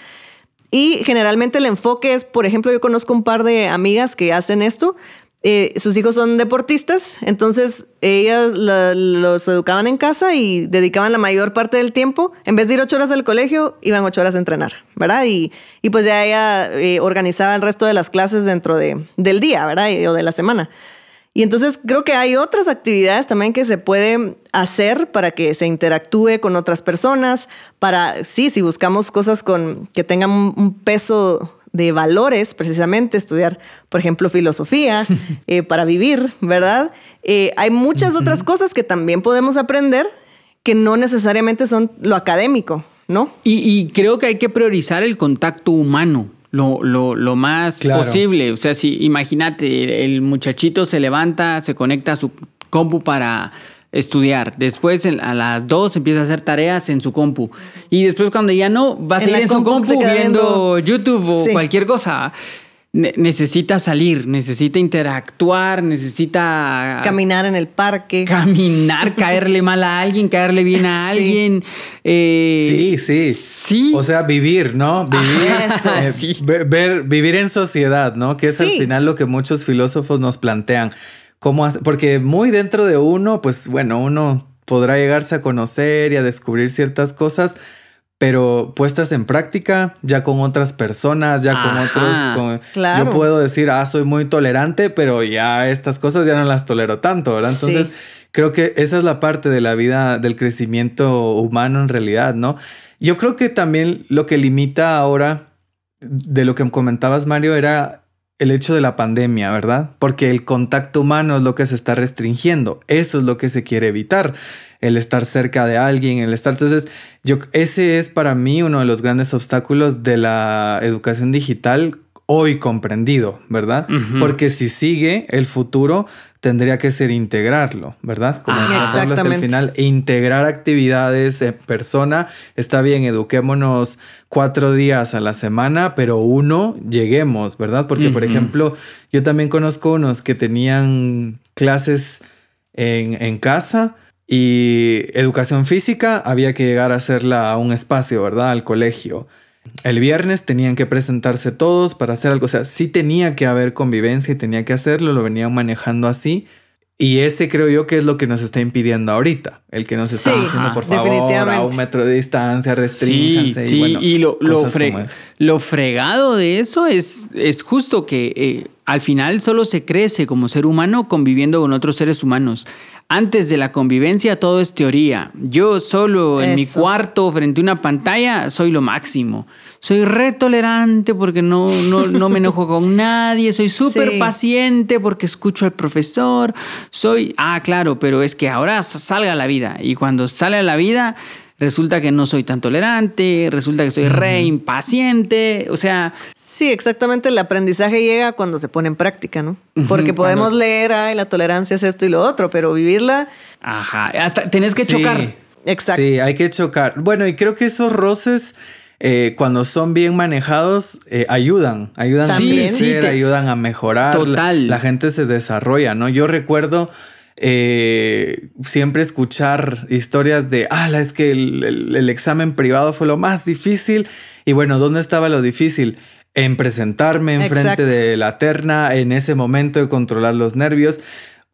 Y generalmente el enfoque es, por ejemplo, yo conozco un par de amigas que hacen esto. Eh, sus hijos son deportistas, entonces ellas los educaban en casa y dedicaban la mayor parte del tiempo, en vez de ir ocho horas al colegio, iban ocho horas a entrenar, ¿verdad? Y, pues ya ella eh, organizaba el resto de las clases dentro de, del día, ¿verdad? o de la semana. Y entonces creo que hay otras actividades también que se pueden hacer para que se interactúe con otras personas, para, sí, si buscamos cosas con, que tengan un peso de valores, precisamente, estudiar, por ejemplo, filosofía, eh, para vivir, ¿verdad? Eh, hay muchas otras cosas que también podemos aprender que no necesariamente son lo académico, ¿no? Y, creo que hay que priorizar el contacto humano lo, lo, lo más posible. O sea, si imagínate, el muchachito se levanta, se conecta a su compu para estudiar. Después a las dos empieza a hacer tareas en su compu. Y después cuando ya no, va a seguir en su compu viendo YouTube o cualquier cosa. necesita salir, necesita interactuar, necesita... Caminar en el parque. Caminar, caerle mal a alguien, caerle bien a alguien. Eh, sí, sí. Sí. O sea, vivir, ¿no? Vivir. Eh, ver, vivir en sociedad, ¿no? Que es al final lo que muchos filósofos nos plantean. ¿Cómo hace? Porque muy dentro de uno, pues bueno, uno podrá llegarse a conocer y a descubrir ciertas cosas, pero puestas en práctica, ya con otras personas, ya con otros. Yo puedo decir, ah, soy muy tolerante, pero ya estas cosas ya no las tolero tanto, ¿verdad? Entonces, creo que esa es la parte de la vida, del crecimiento humano en realidad, ¿no? Yo creo que también lo que limita ahora de lo que comentabas, Mario, era el hecho de la pandemia, ¿verdad? Porque el contacto humano es lo que se está restringiendo. Eso es lo que se quiere evitar. El estar cerca de alguien, el estar. Entonces, yo, ese es para mí uno de los grandes obstáculos de la educación digital hoy comprendido, ¿verdad? Porque si sigue el futuro, tendría que ser integrarlo, ¿verdad? Como hablas al final, integrar actividades en persona. Está bien, eduquémonos cuatro días a la semana, pero uno, lleguemos, ¿verdad? Porque, por ejemplo, yo también conozco unos que tenían clases en, en casa. Y educación física había que llegar a hacerla a un espacio, ¿verdad? Al colegio. El viernes tenían que presentarse todos para hacer algo. O sea, sí tenía que haber convivencia y tenía que hacerlo, lo venían manejando así. Y ese creo yo que es lo que nos está impidiendo ahorita. El que nos está diciendo, por favor, a un metro de distancia, restringanse. Sí, sí. Y, lo, lo, fregado de eso es, es justo que eh, al final solo se crece como ser humano conviviendo con otros seres humanos. Antes de la convivencia todo es teoría. Yo solo en mi cuarto frente a una pantalla soy lo máximo. Soy re tolerante porque no, no, me enojo con nadie. Soy súper paciente porque escucho al profesor. Soy, ah, claro, pero es que ahora salga a la vida. Y cuando sale a la vida, resulta que no soy tan tolerante, resulta que soy re impaciente, o sea... Sí, exactamente, el aprendizaje llega cuando se pone en práctica, ¿no? Porque podemos leer, ay, la tolerancia es esto y lo otro, pero vivirla... Hasta tenés que chocar. Exacto. Sí, hay que chocar. Bueno, y creo que esos roces... Eh, cuando son bien manejados, eh, ayudan, ayudan a crecer, ayudan a mejorar. Total. La, la, gente se desarrolla, ¿no? Yo recuerdo eh, siempre escuchar historias de, ah, es que el, examen privado fue lo más difícil. Y bueno, ¿dónde estaba lo difícil? En presentarme enfrente de la terna, en ese momento de controlar los nervios.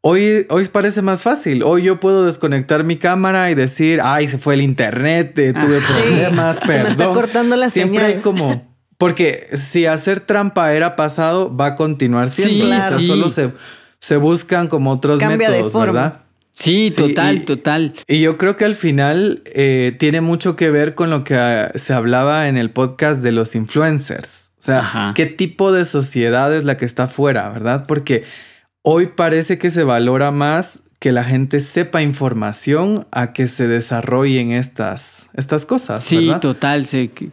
Hoy, hoy parece más fácil. Hoy yo puedo desconectar mi cámara y decir, ay, se fue el internet, eh, tuve problemas, perdón. Se me está cortando la Siempre hay como. Porque si hacer trampa era pasado, va a continuar siendo. solo se se buscan como otros métodos, ¿verdad? Sí, total, total. Y yo creo que al final eh, tiene mucho que ver con lo que ah, se hablaba en el podcast de los influencers. O sea, qué tipo de sociedad es la que está afuera, ¿verdad? Porque hoy parece que se valora más que la gente sepa información a que se desarrollen estas, estas cosas. Sí, total,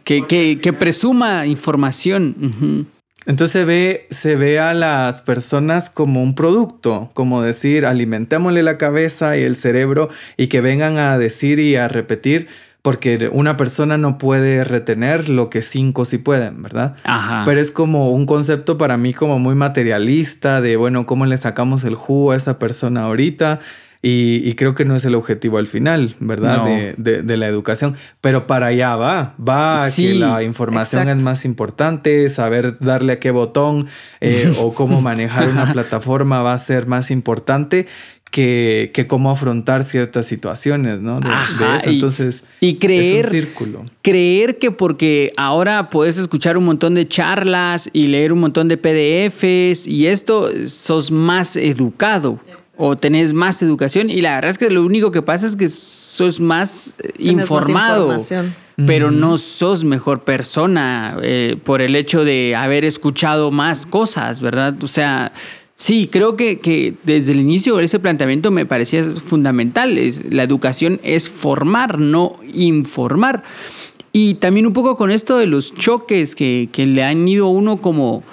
que, que, presuma información. Entonces se ve, se ve a las personas como un producto, como decir, alimentémosle la cabeza y el cerebro y que vengan a decir y a repetir, porque una persona no puede retener lo que cinco sí pueden, ¿verdad? Ajá. Pero es como un concepto para mí como muy materialista de, bueno, ¿cómo le sacamos el jugo a esa persona ahorita? Y, creo que no es el objetivo al final, ¿verdad? De, la educación. Pero para allá va. Va a que la información es más importante, saber darle a qué botón eh, o cómo manejar una plataforma va a ser más importante que, que, cómo afrontar ciertas situaciones, ¿no? De, eso. Entonces, y, creer, es un círculo. Creer que porque ahora puedes escuchar un montón de charlas y leer un montón de PDFs y esto, sos más educado o tenés más educación y la verdad es que lo único que pasa es que sos más eh, informado. pero no sos mejor persona eh, por el hecho de haber escuchado más cosas, ¿verdad? O sea, Sí, creo que, desde el inicio ese planteamiento me parecía fundamental. La educación es formar, no informar. Y también un poco con esto de los choques que, le han ido uno como,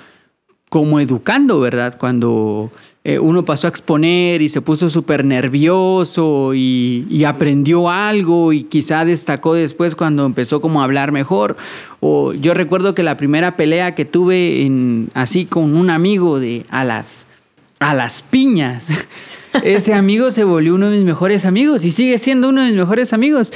como educando, ¿verdad? Cuando eh, uno pasó a exponer y se puso súper nervioso y, aprendió algo y quizá destacó después cuando empezó como a hablar mejor. O yo recuerdo que la primera pelea que tuve así con un amigo de a las a las piñas. Ese amigo se volvió uno de mis mejores amigos y sigue siendo uno de mis mejores amigos.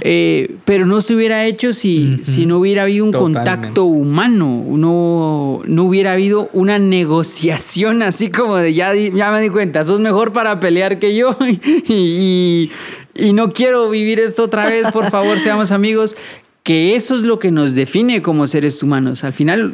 Eh, pero no se hubiera hecho si, si no hubiera habido un contacto humano, no, no hubiera habido una negociación así como de ya, ya me di cuenta, sos mejor para pelear que yo y, y no quiero vivir esto otra vez, por favor, seamos amigos que eso es lo que nos define como seres humanos. Al final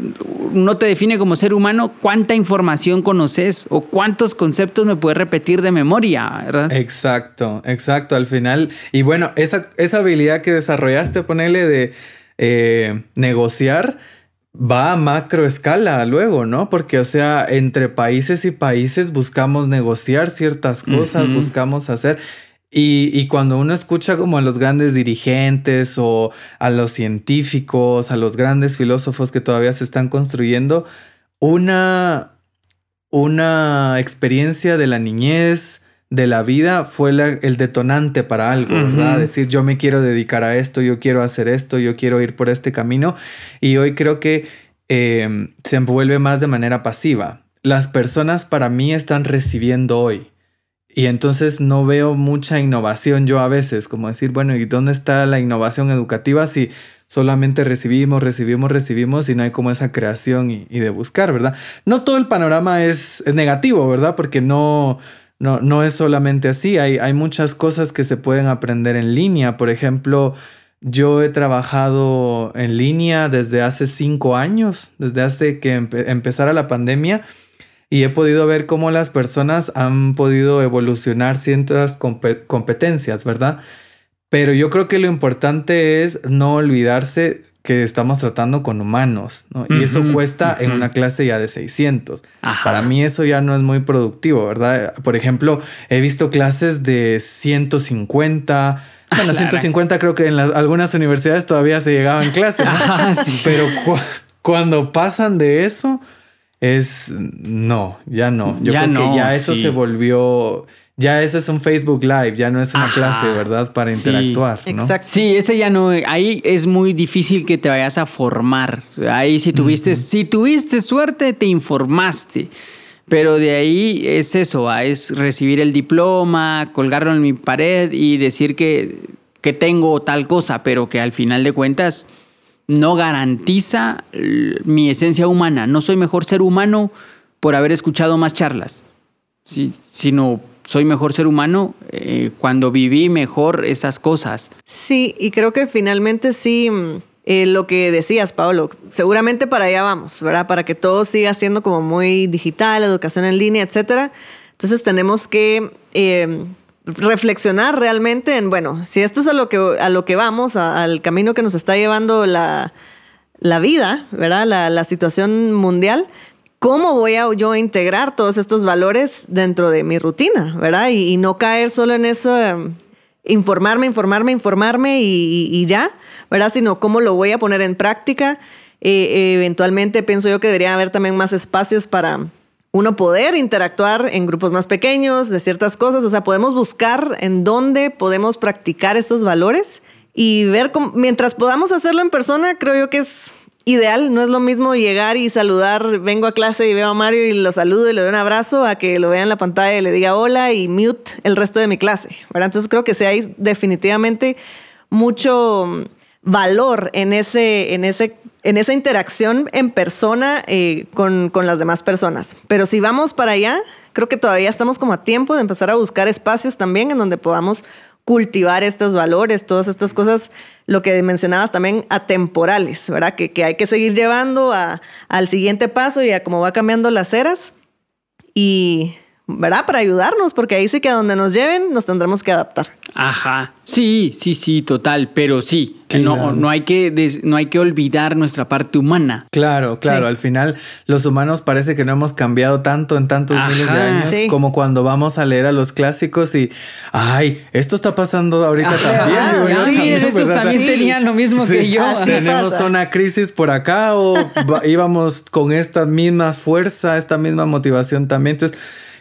no te define como ser humano cuánta información conoces o cuántos conceptos me puedes repetir de memoria, ¿verdad? Exacto, exacto. Al final, y bueno, esa, esa habilidad que desarrollaste, ponerle de eh, negociar, va a macro escala luego, ¿no? Porque, o sea, entre países y países buscamos negociar ciertas cosas, buscamos hacer. Y, cuando uno escucha como a los grandes dirigentes o a los científicos, a los grandes filósofos que todavía se están construyendo, una, una experiencia de la niñez, de la vida, fue el detonante para algo, ¿verdad? Decir, yo me quiero dedicar a esto, yo quiero hacer esto, yo quiero ir por este camino. Y hoy creo que em, se envuelve más de manera pasiva. Las personas para mí están recibiendo hoy y entonces no veo mucha innovación yo a veces, como decir, bueno, ¿y dónde está la innovación educativa si solamente recibimos, recibimos, recibimos y no hay como esa creación y, de buscar, ¿verdad? No todo el panorama es, es negativo, ¿verdad? Porque no, no, no es solamente así, hay, hay muchas cosas que se pueden aprender en línea, por ejemplo... Yo he trabajado en línea desde hace cinco años, desde hace que empezara la pandemia y he podido ver cómo las personas han podido evolucionar ciertas competencias, ¿verdad? Pero yo creo que lo importante es no olvidarse que estamos tratando con humanos, ¿no? Y eso cuesta en una clase ya de 600. Para mí eso ya no es muy productivo, ¿verdad? Por ejemplo, he visto clases de 150. Bueno, 150 creo que en las, algunas universidades todavía se llegaba en clase, Pero cuando pasan de eso, es no, ya no. Yo creo que ya eso se volvió. Ya eso es un Facebook Live, ya no es una clase, ¿verdad? Para interactuar. Exacto. Sí, ese ya no. Ahí es muy difícil que te vayas a formar. Ahí si tuviste, si tuviste suerte, te informaste. Pero de ahí es eso, es recibir el diploma, colgarlo en mi pared y decir que, que tengo tal cosa, pero que al final de cuentas no garantiza mi esencia humana. No soy mejor ser humano por haber escuchado más charlas, sino soy mejor ser humano eh, cuando viví mejor esas cosas. Sí, y creo que finalmente sí, mm, eh, lo que decías, Pablo, seguramente para allá vamos, ¿verdad? Para que todo siga siendo como muy digital, educación en línea, etcétera. Entonces tenemos que eh, reflexionar realmente en, bueno, si esto es a lo que, a lo que vamos, al camino que nos está llevando la, vida, ¿verdad? La, situación mundial, ¿cómo voy a yo integrar todos estos valores dentro de mi rutina, ¿verdad? Y, no caer solo en eso, em, informarme, informarme, informarme y, ya, ¿verdad? Sino cómo lo voy a poner en práctica. Eh, eventualmente pienso yo que debería haber también más espacios para uno poder interactuar en grupos más pequeños de ciertas cosas, o sea, podemos buscar en dónde podemos practicar estos valores y ver cómo, mientras podamos hacerlo en persona, creo yo que es ideal, no es lo mismo llegar y saludar, vengo a clase y veo a Mario y lo saludo y le doy un abrazo a que lo vea en la pantalla y le diga hola y mute el resto de mi clase, ¿verdad? Entonces creo que sí hay definitivamente mucho valor en, ese, en, ese, en esa interacción en persona eh, con, con las demás personas. Pero si vamos para allá, creo que todavía estamos como a tiempo de empezar a buscar espacios también en donde podamos cultivar estos valores, todas estas cosas, lo que mencionabas también, atemporales, ¿verdad? Que, que hay que seguir llevando a, al siguiente paso y a cómo va cambiando las eras. Y ¿verdad? Para ayudarnos, porque ahí sí que a donde nos lleven nos tendremos que adaptar. Ajá, sí, sí, sí, total, pero sí, no, no, hay que no hay que olvidar nuestra parte humana. Claro, claro, al final los humanos parece que no hemos cambiado tanto en tantos miles de años como cuando vamos a leer a los clásicos y, ay, esto está pasando ahorita también. sí, esos también tenían lo mismo que yo. Tenemos una crisis por acá o íbamos con esta misma fuerza, esta misma motivación también. Entonces,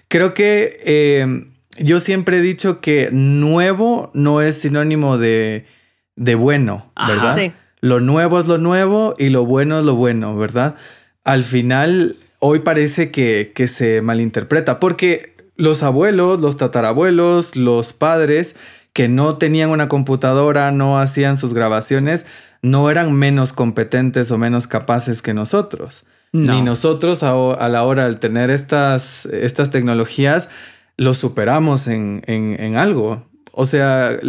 Creo que eh, yo siempre he dicho que nuevo no es sinónimo de, bueno, ¿verdad? Lo nuevo es lo nuevo y lo bueno es lo bueno, ¿verdad? Al final, hoy parece que, que se malinterpreta, porque los abuelos, los tatarabuelos, los padres que no tenían una computadora, no hacían sus grabaciones, no eran menos competentes o menos capaces que nosotros. Ni nosotros a, la hora de tener estas, estas tecnologías lo superamos en, en, algo. O sea,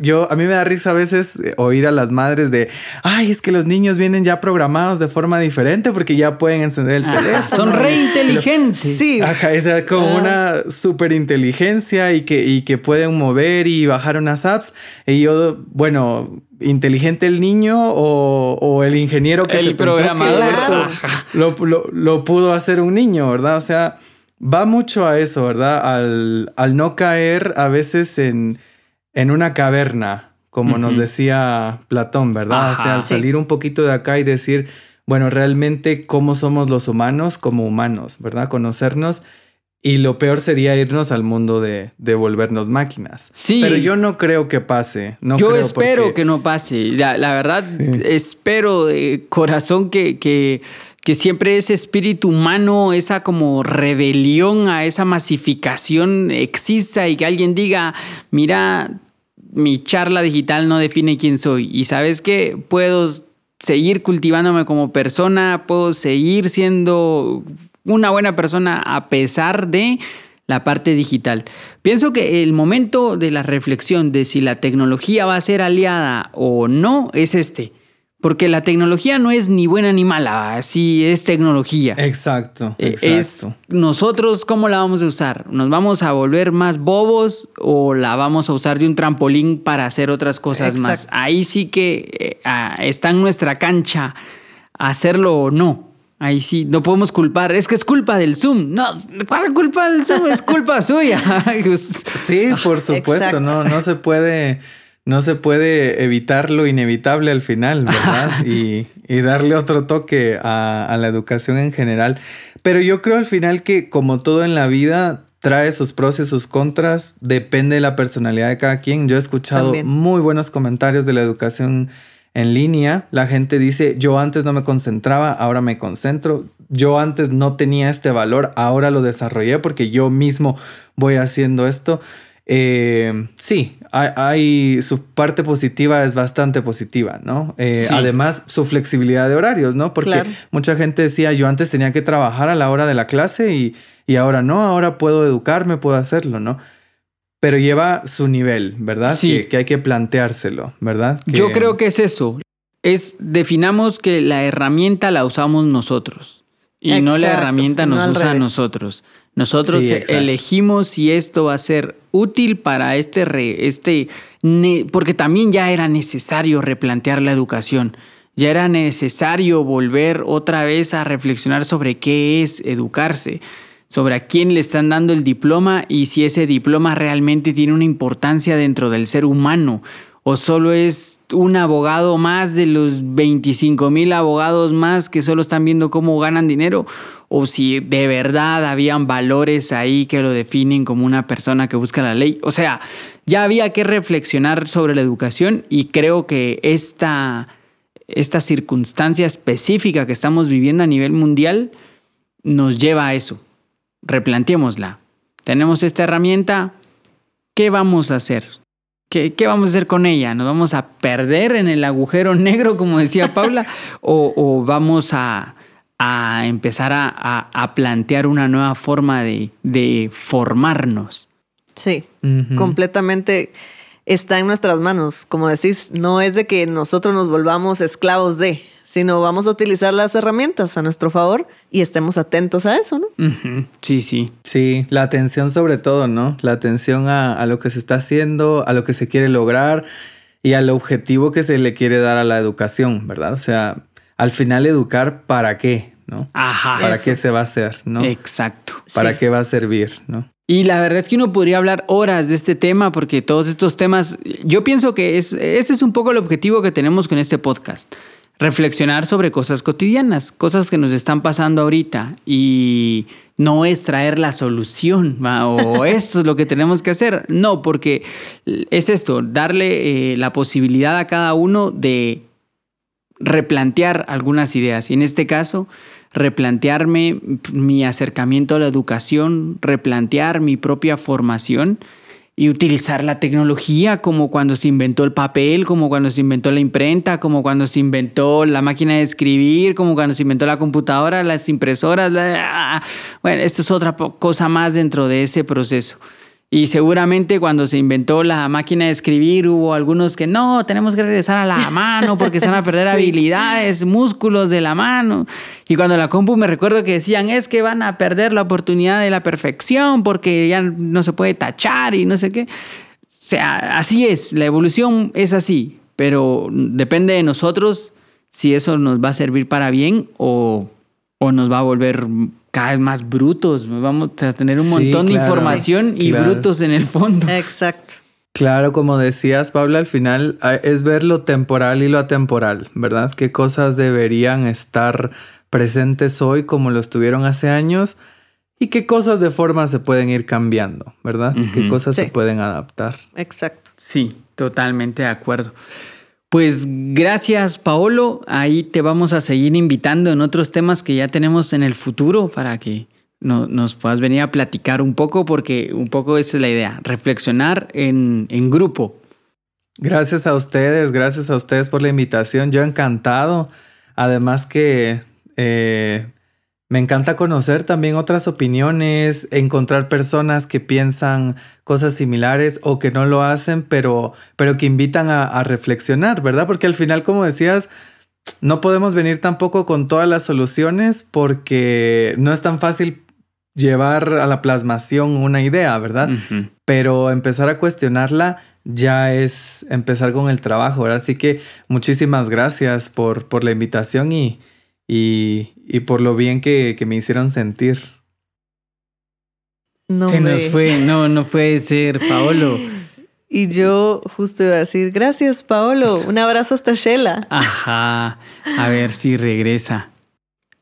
yo a mí me da risa a veces oír a las madres de, ay, es que los niños vienen ya programados de forma diferente porque ya pueden encender el teléfono. Son re inteligentes. Sí. Ajá, es como ah. una super inteligencia y que, y que pueden mover y bajar unas apps. Y yo, bueno, inteligente el niño o, el ingeniero que el se programador lo, lo, pudo hacer un niño, ¿verdad? O sea, va mucho a eso, ¿verdad? Al, al no caer a veces en, en una caverna, como nos decía Platón, ¿verdad? o sea, al salir un poquito de acá y decir, bueno, realmente cómo somos los humanos como humanos, ¿verdad? Conocernos y lo peor sería irnos al mundo de, de volvernos máquinas. Sí. Pero yo no creo que pase. No yo espero que no pase. La, verdad, espero de corazón que, que, que, siempre ese espíritu humano, esa como rebelión a esa masificación exista y que alguien diga, mira, mi charla digital no define quién soy. Y sabes que puedo seguir cultivándome como persona, puedo seguir siendo una buena persona a pesar de la parte digital. Pienso que el momento de la reflexión de si la tecnología va a ser aliada o no es este. Porque la tecnología no es ni buena ni mala, así es tecnología. Exacto, eh, Es nosotros cómo la vamos a usar. ¿Nos vamos a volver más bobos o la vamos a usar de un trampolín para hacer otras cosas más? Ahí sí que eh, ah, está en nuestra cancha hacerlo o no. Ahí sí, no podemos culpar. Es que es culpa del Zoom. No, ¿cuál culpa del Zoom? Es culpa suya. sí, por supuesto. No, no se puede, no se puede evitar lo inevitable al final, ¿verdad? y, darle otro toque a, la educación en general. Pero yo creo al final que, como todo en la vida, trae sus pros y sus contras. Depende de la personalidad de cada quien. Yo he escuchado muy buenos comentarios de la educación en línea, la gente dice, yo antes no me concentraba, ahora me concentro, yo antes no tenía este valor, ahora lo desarrollé porque yo mismo voy haciendo esto. Eh, sí, hay, su parte positiva es bastante positiva, ¿no? Eh, además, su flexibilidad de horarios, ¿no? Porque mucha gente decía, yo antes tenía que trabajar a la hora de la clase y, y ahora no, ahora puedo educarme, puedo hacerlo, ¿no? pero lleva su nivel, ¿verdad? Sí. Que, hay que planteárselo, ¿verdad? Yo creo que es eso. Es definamos que la herramienta la usamos nosotros y no la herramienta nos usa a nosotros. Nosotros elegimos si esto va a ser útil para este, re, este, porque también ya era necesario replantear la educación. Ya era necesario volver otra vez a reflexionar sobre qué es educarse sobre a quién le están dando el diploma y si ese diploma realmente tiene una importancia dentro del ser humano o solo es un abogado más de los 25 mil abogados más que solo están viendo cómo ganan dinero o si de verdad habían valores ahí que lo definen como una persona que busca la ley. O sea, ya había que reflexionar sobre la educación y creo que esta esta circunstancia específica que estamos viviendo a nivel mundial nos lleva a eso. Replanteémosla. Tenemos esta herramienta, ¿qué vamos a hacer? ¿Qué, vamos a hacer con ella? ¿Nos vamos a perder en el agujero negro, como decía Paula? ¿O, vamos a, empezar a, plantear una nueva forma de, formarnos? Sí, completamente está en nuestras manos. Como decís, no es de que nosotros nos volvamos esclavos de, sino vamos a utilizar las herramientas a nuestro favor y estemos atentos a eso, ¿no? Sí, sí. Sí, la atención sobre todo, ¿no? La atención a, lo que se está haciendo, a lo que se quiere lograr y al objetivo que se le quiere dar a la educación, ¿verdad? O sea, al final educar para qué, ¿no? Ajá. ¿Para qué se va a hacer, ¿no? Exacto. ¿Para qué va a servir, ¿no? Y la verdad es que uno podría hablar horas de este tema porque todos estos temas, yo pienso que es, ese es un poco el objetivo que tenemos con este podcast reflexionar sobre cosas cotidianas, cosas que nos están pasando ahorita y no es traer la solución o esto es lo que tenemos que hacer. No, porque es esto, darle eh, la posibilidad a cada uno de replantear algunas ideas. Y en este caso, replantearme mi acercamiento a la educación, replantear mi propia formación y utilizar la tecnología como cuando se inventó el papel, como cuando se inventó la imprenta, como cuando se inventó la máquina de escribir, como cuando se inventó la computadora, las impresoras. Bueno, esto es otra cosa más dentro de ese proceso. Y seguramente cuando se inventó la máquina de escribir hubo algunos que no, tenemos que regresar a la mano porque se van a perder habilidades, músculos de la mano. Y cuando la compu me recuerdo que decían es que van a perder la oportunidad de la perfección porque ya no se puede tachar y no sé qué. O sea, así es, la evolución es así, pero depende de nosotros si eso nos va a servir para bien o, o nos va a volver cada vez más brutos. Vamos a tener un montón de información y brutos en el fondo. Exacto. Claro, como decías, Pablo, al final ah, es ver lo temporal y lo atemporal, ¿verdad? ¿Qué cosas deberían estar presentes hoy como lo estuvieron hace años? ¿Y qué cosas de forma se pueden ir cambiando, ¿verdad? ¿Qué cosas se pueden adaptar? Exacto. Sí, totalmente de acuerdo. Pues gracias, Paolo. Ahí te vamos a seguir invitando en otros temas que ya tenemos en el futuro para que nos puedas venir a platicar un poco, porque un poco esa es la idea, reflexionar en, grupo. Gracias a ustedes, gracias a ustedes por la invitación. Yo encantado. Además que eh, me encanta conocer también otras opiniones, encontrar personas que piensan cosas similares o que no lo hacen, pero, pero que invitan a, reflexionar, ¿verdad? Porque al final, como decías, no podemos venir tampoco con todas las soluciones porque no es tan fácil llevar a la plasmación una idea, ¿verdad? Pero empezar a cuestionarla ya es empezar con el trabajo, ¿verdad? Así que muchísimas gracias por, por la invitación y, y, y por lo bien que, que me hicieron sentir. No, Se nos fue, no, no puede ser, Paolo. Y yo justo iba a decir, gracias, Paolo. Un abrazo hasta Shela. Ajá. A ver si regresa.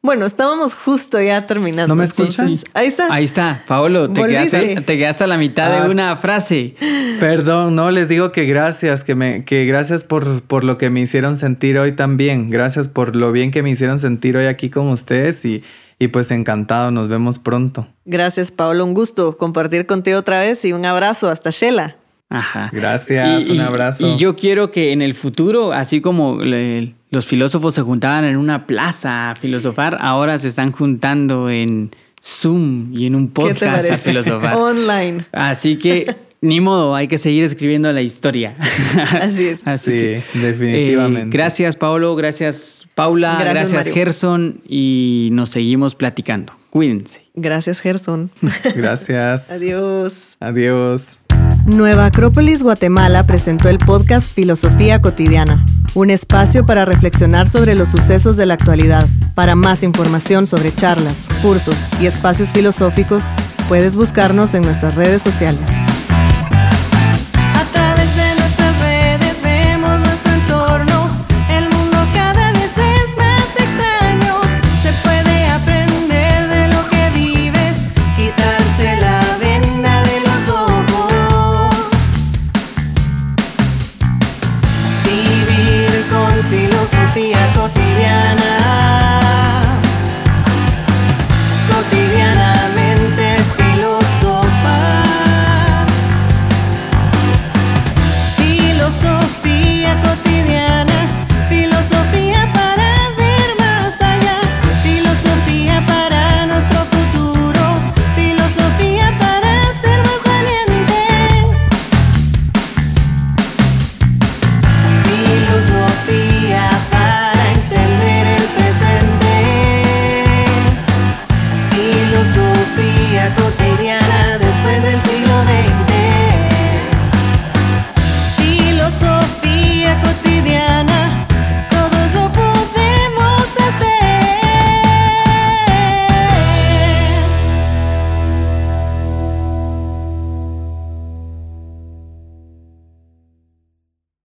Bueno, estábamos justo ya terminando. ¿No me escuchas? Ahí está. Ahí está, Paolo, te quedaste, te quedaste, a la mitad de ah. una frase. Perdón, no, les digo que gracias, que me, que gracias por, por lo que me hicieron sentir hoy también. Gracias por lo bien que me hicieron sentir hoy aquí con ustedes y, y pues encantado, nos vemos pronto. Gracias, Paolo, un gusto compartir contigo otra vez y un abrazo hasta Shela. Ajá. Gracias, un abrazo. Y, yo quiero que en el futuro, así como los filósofos se juntaban en una plaza a filosofar, ahora se están juntando en Zoom y en un podcast a filosofar. Online. Así que ni modo, hay que seguir escribiendo la historia. Así es. sí, definitivamente. Eh, gracias, Paolo. Gracias, Paula. Gracias, Gerson. Y nos seguimos platicando. Cuídense. Gracias, Gerson. Gracias. Adiós. Adiós. Nueva Acrópolis Guatemala presentó el podcast Filosofía Cotidiana, un espacio para reflexionar sobre los sucesos de la actualidad. Para más información sobre charlas, cursos y espacios filosóficos, puedes buscarnos en nuestras redes sociales.